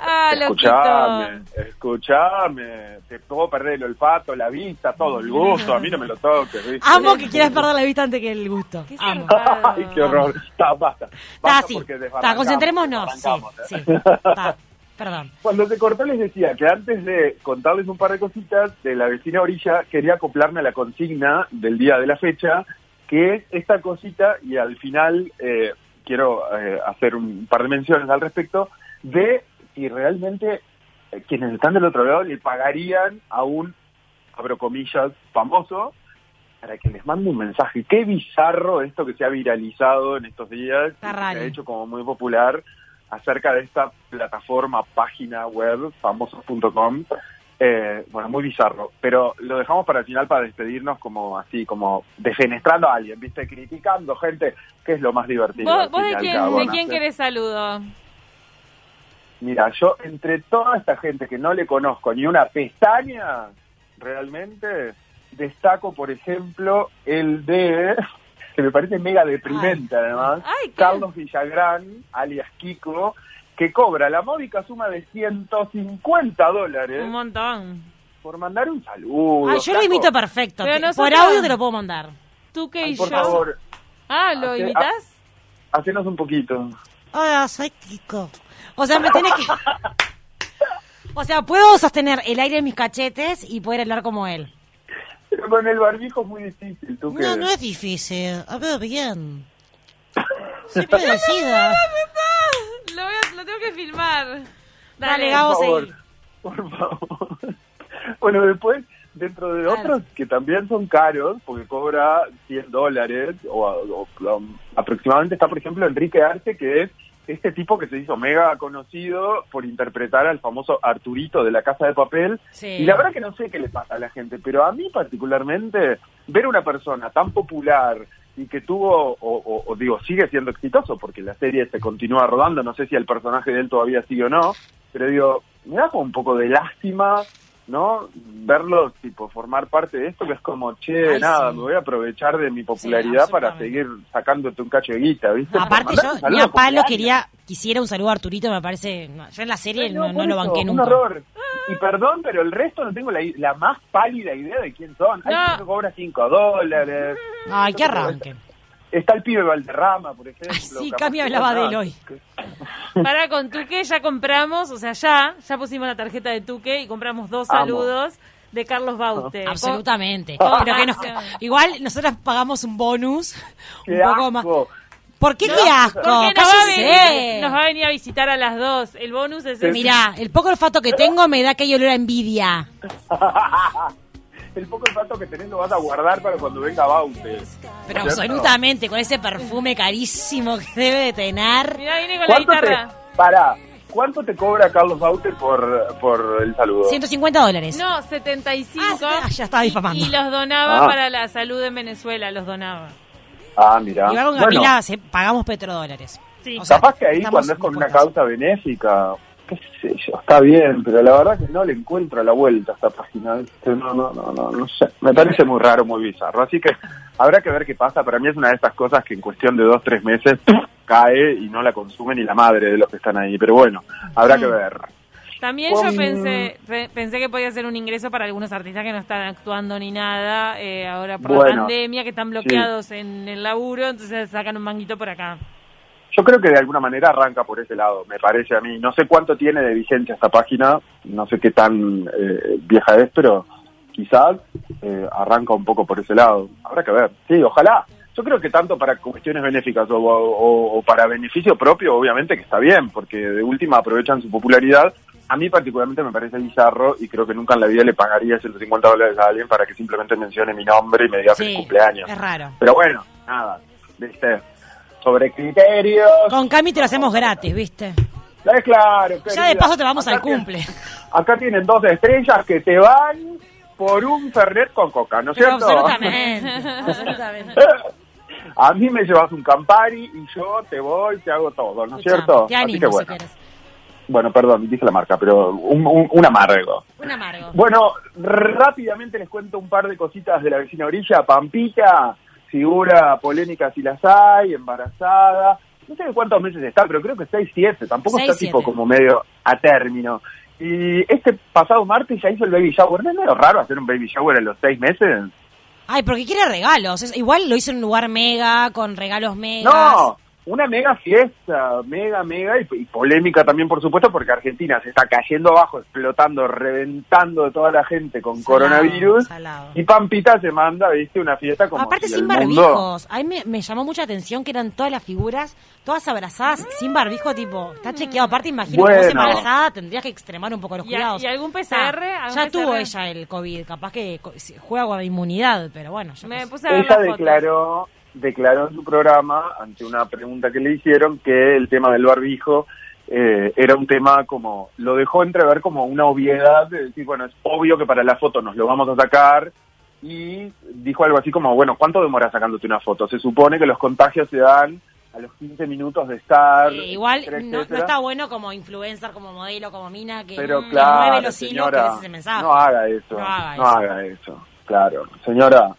Ah, Escuchame, loquito. escuchame, te puedo perder el olfato, la vista, todo el gusto, a mí no me lo toques, ¿viste? amo que quieras perder la vista antes que el gusto. Amo. Ay, qué horror. Está, basta. Está Basta así. porque Está, concentrémonos. Sí, desbarrancamos, ¿eh? sí. Está. Perdón. Cuando se cortó les decía que antes de contarles un par de cositas de la vecina orilla, quería acoplarme a la consigna del día de la fecha, que es esta cosita, y al final eh, quiero eh, hacer un par de menciones al respecto, de si realmente eh, quienes están del otro lado le pagarían a un, abro comillas, famoso, para que les mande un mensaje. Qué bizarro esto que se ha viralizado en estos días, que se ha hecho como muy popular acerca de esta plataforma, página web, famosos.com. Eh, bueno, muy bizarro, pero lo dejamos para el final para despedirnos como así, como defenestrando a alguien, ¿viste? Criticando gente, que es lo más divertido. ¿Vos, de al quién, cabo, de ¿no? quién querés saludo? Mira, yo entre toda esta gente que no le conozco ni una pestaña, realmente destaco, por ejemplo, el de, que me parece mega deprimente además, Ay, ¿qué? Carlos Villagrán, alias Kiko, que cobra la módica suma de 150 dólares Un montón. por mandar un saludo. Ay, yo lo imito perfecto. Pero Por audio te lo puedo mandar. Tú que Ay, y por yo. favor, Ah, ¿lo Hace- imitas? hacenos un poquito. Hola, soy Kiko. O sea, me tenés que... O sea, puedo sostener el aire en mis cachetes y poder hablar como él. Con el barbijo es muy difícil, ¿tú? No, no es difícil. Hablo bien. Soy parecida. Lo, voy a- lo tengo que filmar. Dale, por favor, seguí. por favor. Bueno, después, dentro de otros que también son caros, porque cobra 100 dólares, o, o- aproximadamente está, por ejemplo, Enrique Arce, que es este tipo que se hizo mega conocido por interpretar al famoso Arturito de la Casa de Papel. Sí. Y la verdad que no sé qué le pasa a la gente, pero a mí particularmente, ver una persona tan popular y que tuvo, o, o- o digo, sigue siendo exitoso, porque la serie se continúa rodando, no sé si el personaje de él todavía sigue o no, pero digo, me da como un poco de lástima, ¿no? Verlo, tipo, formar parte de esto, que es como, che, Ay, nada, sí. me voy a aprovechar de mi popularidad para seguir sacándote un cacho de guita, ¿viste? Aparte, yo un ni a palo quería, quisiera un saludo a Arturito, me parece. no, yo en la serie no, lo banqué un nunca. horror. Y perdón, pero el resto no tengo la, la más pálida idea de quién son. Que cobra 5 dólares. Ay, qué arranque. Está el pibe Valderrama, por ejemplo. Sí, capaz Cami hablaba de no. él hoy. Para con Tuque ya compramos, o sea, ya, ya pusimos la tarjeta de Tuque y compramos dos Amo. saludos de Carlos Baute. Absolutamente. Con- Pero que nos, igual nosotras pagamos un bonus un Qué poco más. ¿Por qué Qué qué asco? Porque nos va, venir, nos va a venir a visitar a las dos. El bonus es ese. Mirá, el poco olfato que tengo me da que olor a envidia. el poco olfato que tenés lo vas a guardar para cuando venga Baute. Pero ¿Cierto? absolutamente, con ese perfume carísimo que debe de tener. Mira, viene con la ¿Cuánto te, guitarra. para, ¿cuánto te cobra Carlos Baute por, por el saludo? 150 dólares. No, 75. Ah, ya estaba difamando. Y los donaba Ah. para la salud en Venezuela, los donaba. Ah, mira. Y Bueno, Camila, se- pagamos petrodólares. Sí. O sea, capaz que ahí cuando es con una causa benéfica, qué sé yo, está bien, pero la verdad que no le encuentro la vuelta a esta página. ¿viste? No, no, no, no, no sé. Me parece muy raro, muy bizarro. Así que habrá que ver qué pasa. Para mí es una de estas cosas que en cuestión de dos, tres meses cae y no la consume ni la madre de los que están ahí. Pero bueno, habrá que ver. También yo pensé pensé que podía ser un ingreso para algunos artistas que no están actuando ni nada eh, ahora por Bueno, la pandemia, que están bloqueados en el laburo, entonces sacan un manguito por acá. Yo creo que de alguna manera arranca por ese lado, me parece a mí. No sé cuánto tiene de vigencia esta página, no sé qué tan eh, vieja es, pero quizás eh, arranca un poco por ese lado. Habrá que ver. Sí, ojalá. Yo creo que tanto para cuestiones benéficas o, o- o para beneficio propio, obviamente que está bien, porque de última aprovechan su popularidad. A mí particularmente me parece bizarro y creo que nunca en la vida le pagaría 150 dólares a alguien para que simplemente mencione mi nombre y me diga feliz Sí, cumpleaños. es raro. Pero bueno, nada, viste, sobre criterios. Con Cami te lo hacemos gratis, ¿viste? Es claro. Ya de paso te vamos Acá al tienen- cumple. Acá tienen dos estrellas que te van por un Fernet con coca, ¿no es cierto? absolutamente, absolutamente. A mí me llevas un Campari y yo te voy, te hago todo, ¿no es cierto? Te Así animo que si bueno. Bueno, perdón, dije la marca, pero un, un- un amargo. Un amargo. Bueno, rápidamente les cuento un par de cositas de la vecina orilla. Pampita, figura polémica si las hay, embarazada. No sé de cuántos meses está, pero creo que 6, 7. Tampoco Seis, está tipo como medio a término. Y este pasado martes ya hizo el baby shower. ¿No es medio raro hacer un baby shower en los 6 meses? Ay, porque quiere regalos. Es- igual lo hizo en un lugar mega, con regalos megas. No, una mega fiesta, mega, mega, y, y polémica también, por supuesto, porque Argentina se está cayendo abajo, explotando, reventando de toda la gente con coronavirus. salado. Y Pampita se manda, viste, una fiesta como Aparte si sin barbijos. A mí me, me llamó mucha atención que eran todas las figuras, todas abrazadas, sin barbijo, tipo, está chequeado. Aparte, imagino que vos Bueno. embarazada tendrías que extremar un poco los ¿Y a- cuidados. y algún PCR? Ah, ¿Algún ya tuvo ella el COVID, capaz que juega con la inmunidad, pero bueno. yo Me sé. puse a ver Ella las fotos. declaró, declaró en su programa, ante una pregunta que le hicieron, que el tema del barbijo eh, era un tema como, lo dejó entrever como una obviedad, de decir, bueno, es obvio que para la foto nos lo vamos a sacar, y dijo algo así como, bueno, ¿cuánto demora sacándote una foto? Se supone que los contagios se dan a los 15 minutos de estar. Eh, igual etcétera, no, está bueno como influencer, como modelo, como mina, que, Pero claro, mueve los hilos, que es ese mensaje. no haga eso, No haga no eso. haga eso, claro. Señora,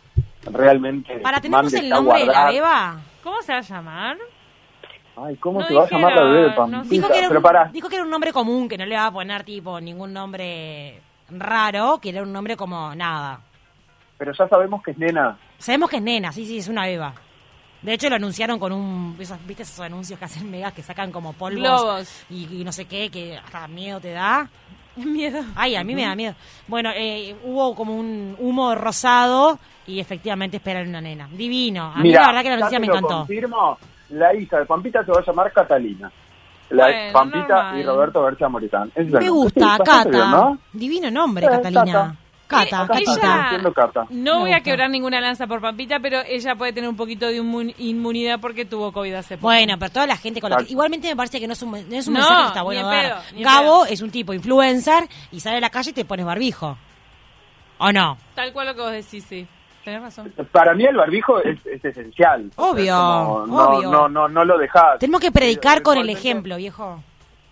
realmente... Para, ¿tenemos el nombre de la beba? ¿Cómo se va a llamar? Ay, ¿cómo No se va a llamar la bebé de no Pampita? Dijo que, era Pero un, para, dijo que era un nombre común, que no le va a poner tipo ningún nombre raro, que era un nombre como nada. pero ya sabemos que es nena. Sabemos que es nena, sí, sí, es una beba. De hecho, lo anunciaron con un. esos- ¿Viste esos anuncios que hacen megas que sacan como polvos? Globos. Y, y no sé qué, que hasta miedo te da. Miedo. Ay, a mí me da miedo. Bueno, eh, hubo como un humo rosado y efectivamente esperan una nena. Divino. A mí la verdad que la noticia me lo encantó. confirmo, la hija de Pampita se va a llamar Catalina. La Bueno, Pampita normal. y Roberto García Moritán. Es Me gusta, Sí, bastante Cata. bien, ¿no? Divino nombre, Eh, Catalina. Cata. Cata, diciendo Cata. No voy a quebrar ninguna lanza por Pampita, pero ella puede tener un poquito de inmun- inmunidad porque tuvo COVID hace poco. Bueno, pero toda la gente con la que... Igualmente me parece que no es un, no es un No, mensaje que está bueno en dar. pedo, Gabo es un tipo influencer y sale a la calle y te pones barbijo. ¿O no? Tal cual lo que vos decís, sí. Tenés razón. Para mí el barbijo es, es esencial. O sea, Obvio, es como, no, obvio. No, no, no lo dejas. Tenemos que predicar con el ejemplo, viejo.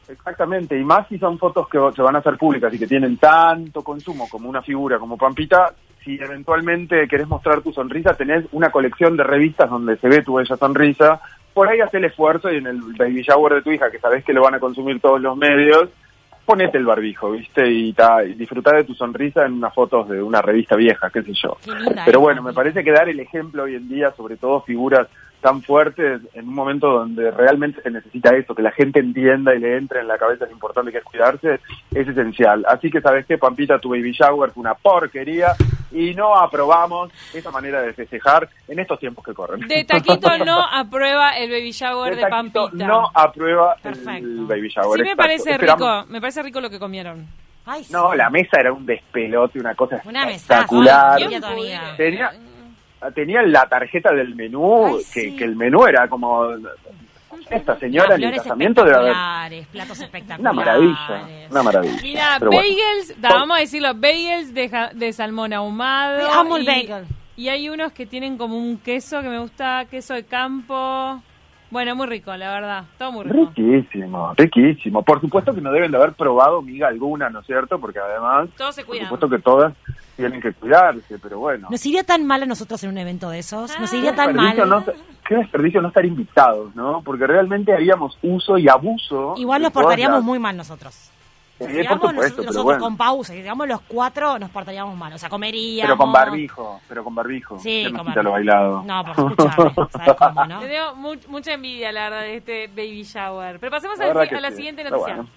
Exactamente, y más si son fotos que se van a hacer públicas y que tienen tanto consumo como una figura como Pampita, si eventualmente querés mostrar tu sonrisa, tenés una colección de revistas donde se ve tu bella sonrisa, por ahí haz el esfuerzo y en el baby shower de tu hija, que sabés que lo van a consumir todos los medios, ponete el barbijo, ¿viste? Y, ta, y disfrutá de tu sonrisa en unas fotos de una revista vieja, qué sé yo. Qué Pero bueno, me parece que dar el ejemplo hoy en día, sobre todo figuras tan fuertes, en un momento donde realmente se necesita eso, que la gente entienda y le entre en la cabeza lo importante que es cuidarse, es esencial. Así que, ¿sabes qué, Pampita? Tu baby shower fue una porquería y no aprobamos esa manera de festejar en estos tiempos que corren. De Taquito no aprueba el baby shower De Pampita. no aprueba Perfecto. el baby shower. Sí me exacto. parece Esperamos- rico, me parece rico lo que comieron. Ay, sí. No, la mesa era un despelote, una cosa Una espectacular. Ay, tu amiga. Tenía, tenía la tarjeta del menú, que, que el menú era como... Esta señora en el casamiento debe haber... espectaculares, platos espectaculares. Una maravilla, una maravilla. Mira, Pero bueno. bagels, da, vamos a decirlo, bagels de, ja- de salmón ahumado. Ay, amo el y- bagel. Y hay unos que tienen como un queso que me gusta, queso de campo. Bueno, muy rico, la verdad. Todo muy rico. Riquísimo, riquísimo. Por supuesto que no deben de haber probado miga alguna, ¿no es cierto? Porque además, Todos se por cuidan. supuesto que todas tienen que cuidarse, pero bueno. Nos iría tan mal a nosotros en un evento de esos. Nos iría tan mal. no, qué desperdicio no estar invitados, ¿no? Porque realmente haríamos uso y abuso. Igual nos portaríamos las- muy mal nosotros. Sí, Si nosotros bueno. con pausa, si digamos los cuatro, nos portaríamos mal. O sea, comeríamos. Pero con barbijo, pero con barbijo. Sí, con quita lo barbijo. bailado. No, por escucharme, ¿sabes cómo, no? Le tengo mu- mucha envidia, la verdad, de este baby shower. Pero pasemos La a la sí, siguiente noticia. bueno.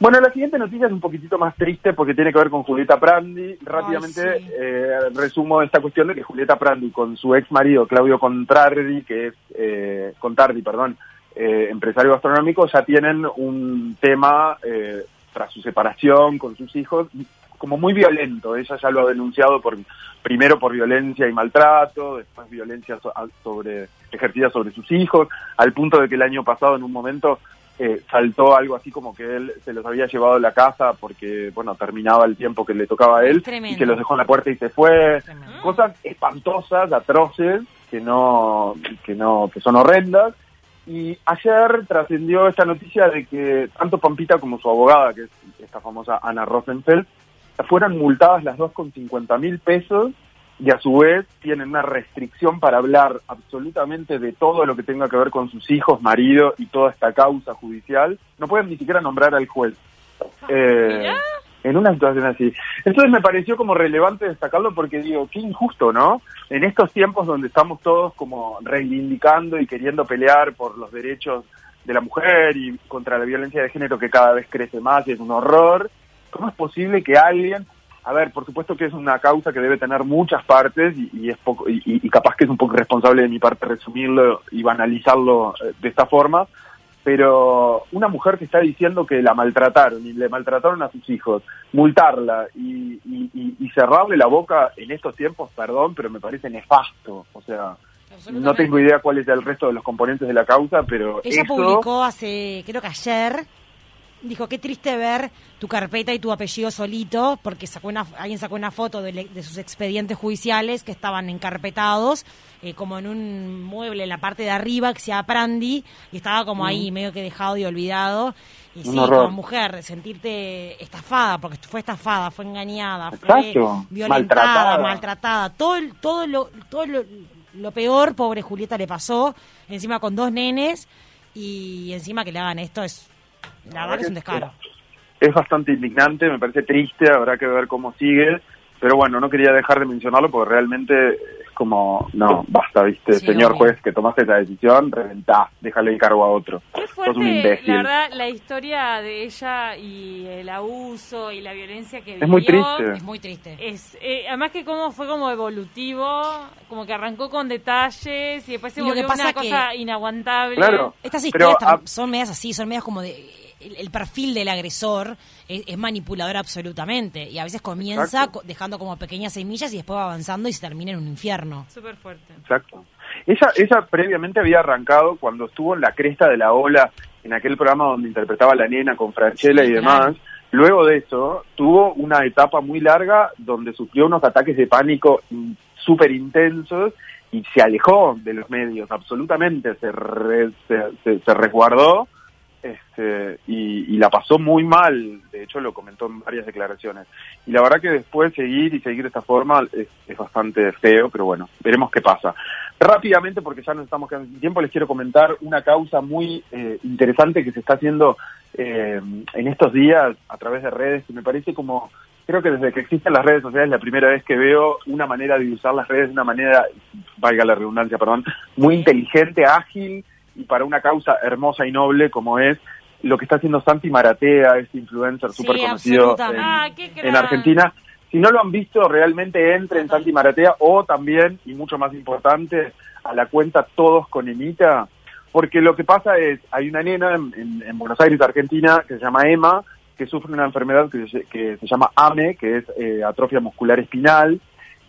Bueno, la siguiente noticia es un poquitito más triste porque tiene que ver con Julieta Prandi. Rápidamente Ay, sí. eh, resumo esta cuestión de que Julieta Prandi con su ex marido Claudio Contrardi, que es eh, Contardi, perdón, eh, empresario gastronómico, ya tienen un tema eh, tras su separación con sus hijos como muy violento. Ella ya lo ha denunciado por primero por violencia y maltrato, después violencia sobre ejercida sobre sus hijos, al punto de que el año pasado en un momento eh, saltó algo así como que él se los había llevado a la casa porque, bueno, terminaba el tiempo que le tocaba a él Tremendo. y que los dejó en la puerta y se fue. Cosas espantosas, atroces, que no, que no, que son horrendas. Y ayer trascendió esta noticia de que tanto Pampita como su abogada, que es esta famosa Ana Rosenfeld, fueron multadas las dos con 50 mil pesos y a su vez tienen una restricción para hablar absolutamente de todo lo que tenga que ver con sus hijos, marido y toda esta causa judicial. No pueden ni siquiera nombrar al juez. Eh, en una situación así. Entonces me pareció como relevante destacarlo porque digo, qué injusto, ¿no? En estos tiempos donde estamos todos como reivindicando y queriendo pelear por los derechos de la mujer y contra la violencia de género que cada vez crece más y es un horror, ¿cómo es posible que alguien, a ver, por supuesto que es una causa que debe tener muchas partes y, es poco y, y capaz que es un poco irresponsable de mi parte resumirlo y banalizarlo eh, de esta forma, pero una mujer que está diciendo que la maltrataron y le maltrataron a sus hijos, multarla y, y- y- y cerrarle la boca en estos tiempos, perdón, pero me parece nefasto. O sea, no tengo idea cuál es el resto de los componentes de la causa, pero Ella eso... publicó hace, creo que ayer, dijo, qué triste ver tu carpeta y tu apellido solito, porque sacó una, alguien sacó una foto de, sus expedientes judiciales que estaban encarpetados, eh, como en un mueble en la parte de arriba que se llama Prandi, y estaba como ahí medio que dejado y olvidado. Y sí, como mujer, sentirte estafada, porque fue estafada, fue engañada, fue violentada, Maltratada. maltratada, todo, todo, lo, todo lo, lo peor, pobre Julieta le pasó, encima con dos nenes, y encima que le hagan esto es, la verdad que es un descaro. es bastante indignante, me parece triste, habrá que ver cómo sigue, pero bueno, no quería dejar de mencionarlo porque realmente como, no, basta, viste, Sí, señor obvio. juez, que tomaste esa decisión, reventá, déjale el cargo a otro. Qué Sos un fuerte, imbécil. la verdad, la historia de ella y el abuso y la violencia que Es muy vivió. triste. Es muy triste. Es, eh, además que como fue como evolutivo, como que arrancó con detalles y después se Y lo que volvió pasa una que- cosa inaguantable. Estas pero, historias son medias así, son medias como de... El, el perfil del agresor es, es manipulador absolutamente y a veces comienza Exacto. co- dejando como pequeñas semillas y después va avanzando y se termina en un infierno. Súper fuerte. Exacto. Ella, ella previamente había arrancado cuando estuvo en la cresta de la ola, en aquel programa donde interpretaba a la nena con Franchella Sí, y demás. claro. Luego de eso, tuvo una etapa muy larga donde sufrió unos ataques de pánico súper intensos y se alejó de los medios, absolutamente, se, re- se, se- se resguardó este, y, y la pasó muy mal, de hecho lo comentó en varias declaraciones. Y la verdad que después seguir y seguir de esta forma es, es bastante feo, pero bueno, veremos qué pasa. Rápidamente, porque ya nos estamos quedando sin tiempo, les quiero comentar una causa muy eh, interesante que se está haciendo eh, en estos días a través de redes, que me parece como, creo que desde que existen las redes sociales, la primera vez que veo una manera de usar las redes de una manera, valga la redundancia, perdón, muy inteligente, ágil y para una causa hermosa y noble como es lo que está haciendo Santi Maratea, este influencer Sí, súper conocido en. Ah, en Argentina. Si no lo han visto, realmente entre en Santi Maratea o también, y mucho más importante, a la cuenta Todos con Emita, porque lo que pasa es, hay una nena en, en- en Buenos Aires, Argentina, que se llama Emma, que sufre una enfermedad que se, que se llama AME, que es eh, atrofia muscular espinal,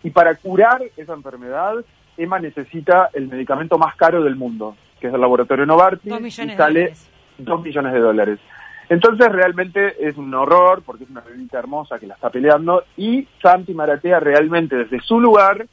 y para curar esa enfermedad, Emma necesita el medicamento más caro del mundo, que es el laboratorio Novartis, Dos y sale dólares. dos millones de dólares. Entonces realmente es un horror, porque es una bebita hermosa que la está peleando, y Santi Maratea realmente desde su lugar,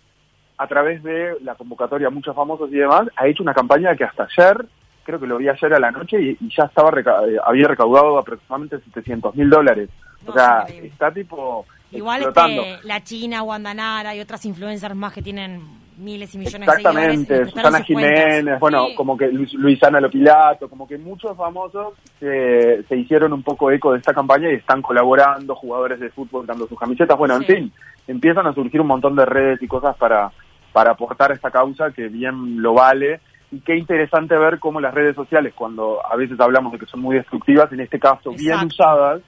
a través de la convocatoria a muchos famosos y demás, ha hecho una campaña que hasta ayer, creo que lo vi ayer a la noche, y, y ya estaba reca- eh, había recaudado aproximadamente 700 mil dólares. O sea, está tipo Igual este, la China, Guandanara y otras influencers más que tienen miles y millones de seguidores. Exactamente, les prestaron Susana cuentas. Jiménez, bueno, como que Luis- Luisana Lopilato, como que muchos famosos se, se hicieron un poco eco de esta campaña y están colaborando, jugadores de fútbol dando sus camisetas, bueno, en fin, empiezan a surgir un montón de redes y cosas para, para aportar a esta causa que bien lo vale. Y qué interesante ver cómo las redes sociales, cuando a veces hablamos de que son muy destructivas, en este caso bien usadas,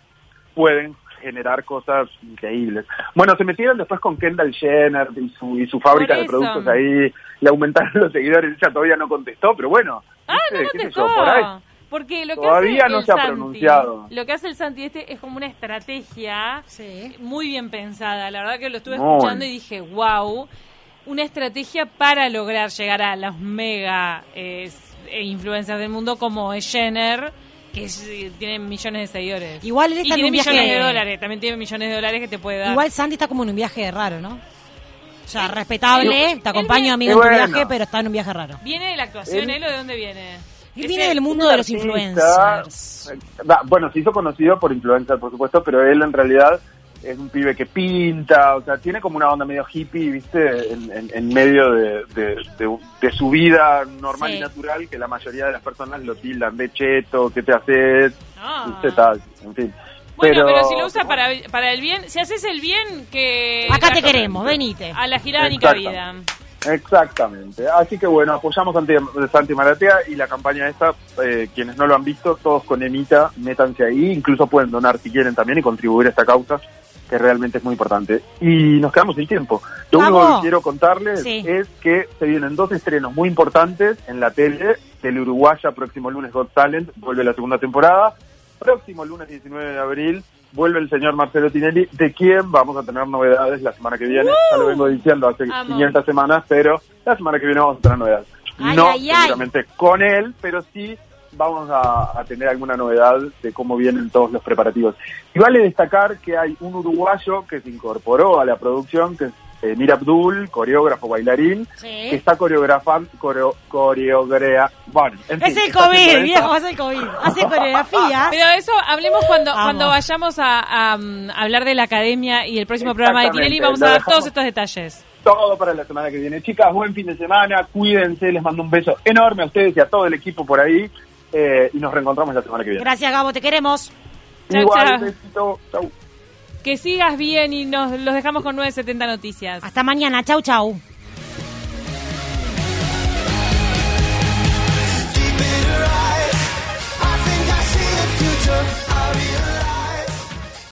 pueden generar cosas increíbles. Bueno, se metieron después con Kendall Jenner y su, y su fábrica de productos ahí, le aumentaron los seguidores, ella todavía no contestó, pero bueno, Ah, no ¿Qué sé contestó. yo? por ahí. Porque lo que Todavía hace no el se ha Santi- pronunciado. Lo que hace el Santi este es como una estrategia muy bien pensada. La verdad que lo estuve Muy. escuchando y dije, wow, una estrategia para lograr llegar a los mega eh, e influencers del mundo como es Jenner, que es- eh, tiene millones de seguidores. Igual él y está en tiene un viaje- millones de dólares, también tiene millones de dólares que te puede dar. Igual Sandy está como en un viaje raro, ¿no? O sea, respetable, te acompaño amigo Y en tu bueno. viaje, pero está en un viaje raro. ¿Viene de la actuación Él- él o de dónde viene? Él viene del mundo un de los artista, influencers. eh, Bueno, se hizo conocido por influencer, por supuesto, pero él en realidad es un pibe que pinta, o sea, tiene como una onda medio hippie, ¿viste? En, en- en medio de, de- de- de su vida normal Sí. y natural, que la mayoría de las personas lo tildan de cheto, ¿qué te haces? Ah. ¿Viste? Tal, en fin. Bueno, pero, si lo usa para, para el bien, si haces el bien, que... Acá te queremos, venite. A la girada ni cabida. Exactamente. Así que bueno, apoyamos a Santi, Santi Maratea y la campaña esta, eh, quienes no lo han visto, todos con Emita, métanse ahí, incluso pueden donar si quieren también y contribuir a esta causa, que realmente es muy importante. Y nos quedamos sin tiempo. Lo único que quiero contarles Sí. es que se vienen dos estrenos muy importantes en la tele, Tele Uruguaya, próximo lunes Got Talent, vuelve la segunda temporada, próximo lunes 19 de abril vuelve el señor Marcelo Tinelli, de quien vamos a tener novedades la semana que viene. Ya lo vengo diciendo hace Amo. 500 semanas, pero la semana que viene vamos a tener novedades. Ay, no ay, ay. seguramente con él, pero sí vamos a, a tener alguna novedad de cómo vienen todos los preparativos. Y vale destacar que hay un uruguayo que se incorporó a la producción, que es eh, Mira Abdul, coreógrafo bailarín, que está coreografando, coreo, coreogrea, bueno, en fin, Es el COVID, viejo, es el COVID. Hace coreografía. Pero eso, hablemos cuando, Vamos. cuando vayamos a, a, um, hablar de la academia y el próximo programa de Tinelli. Vamos lo a dar todos estos detalles. todo para la semana que viene. Chicas, buen fin de semana, cuídense, les mando un beso enorme a ustedes y a todo el equipo por ahí eh, y nos reencontramos la semana que viene. Gracias, Gabo, te queremos. Chau, Igual, besito, chau. Que sigas bien y nos los dejamos con 970 Noticias. Hasta mañana, chau, chau.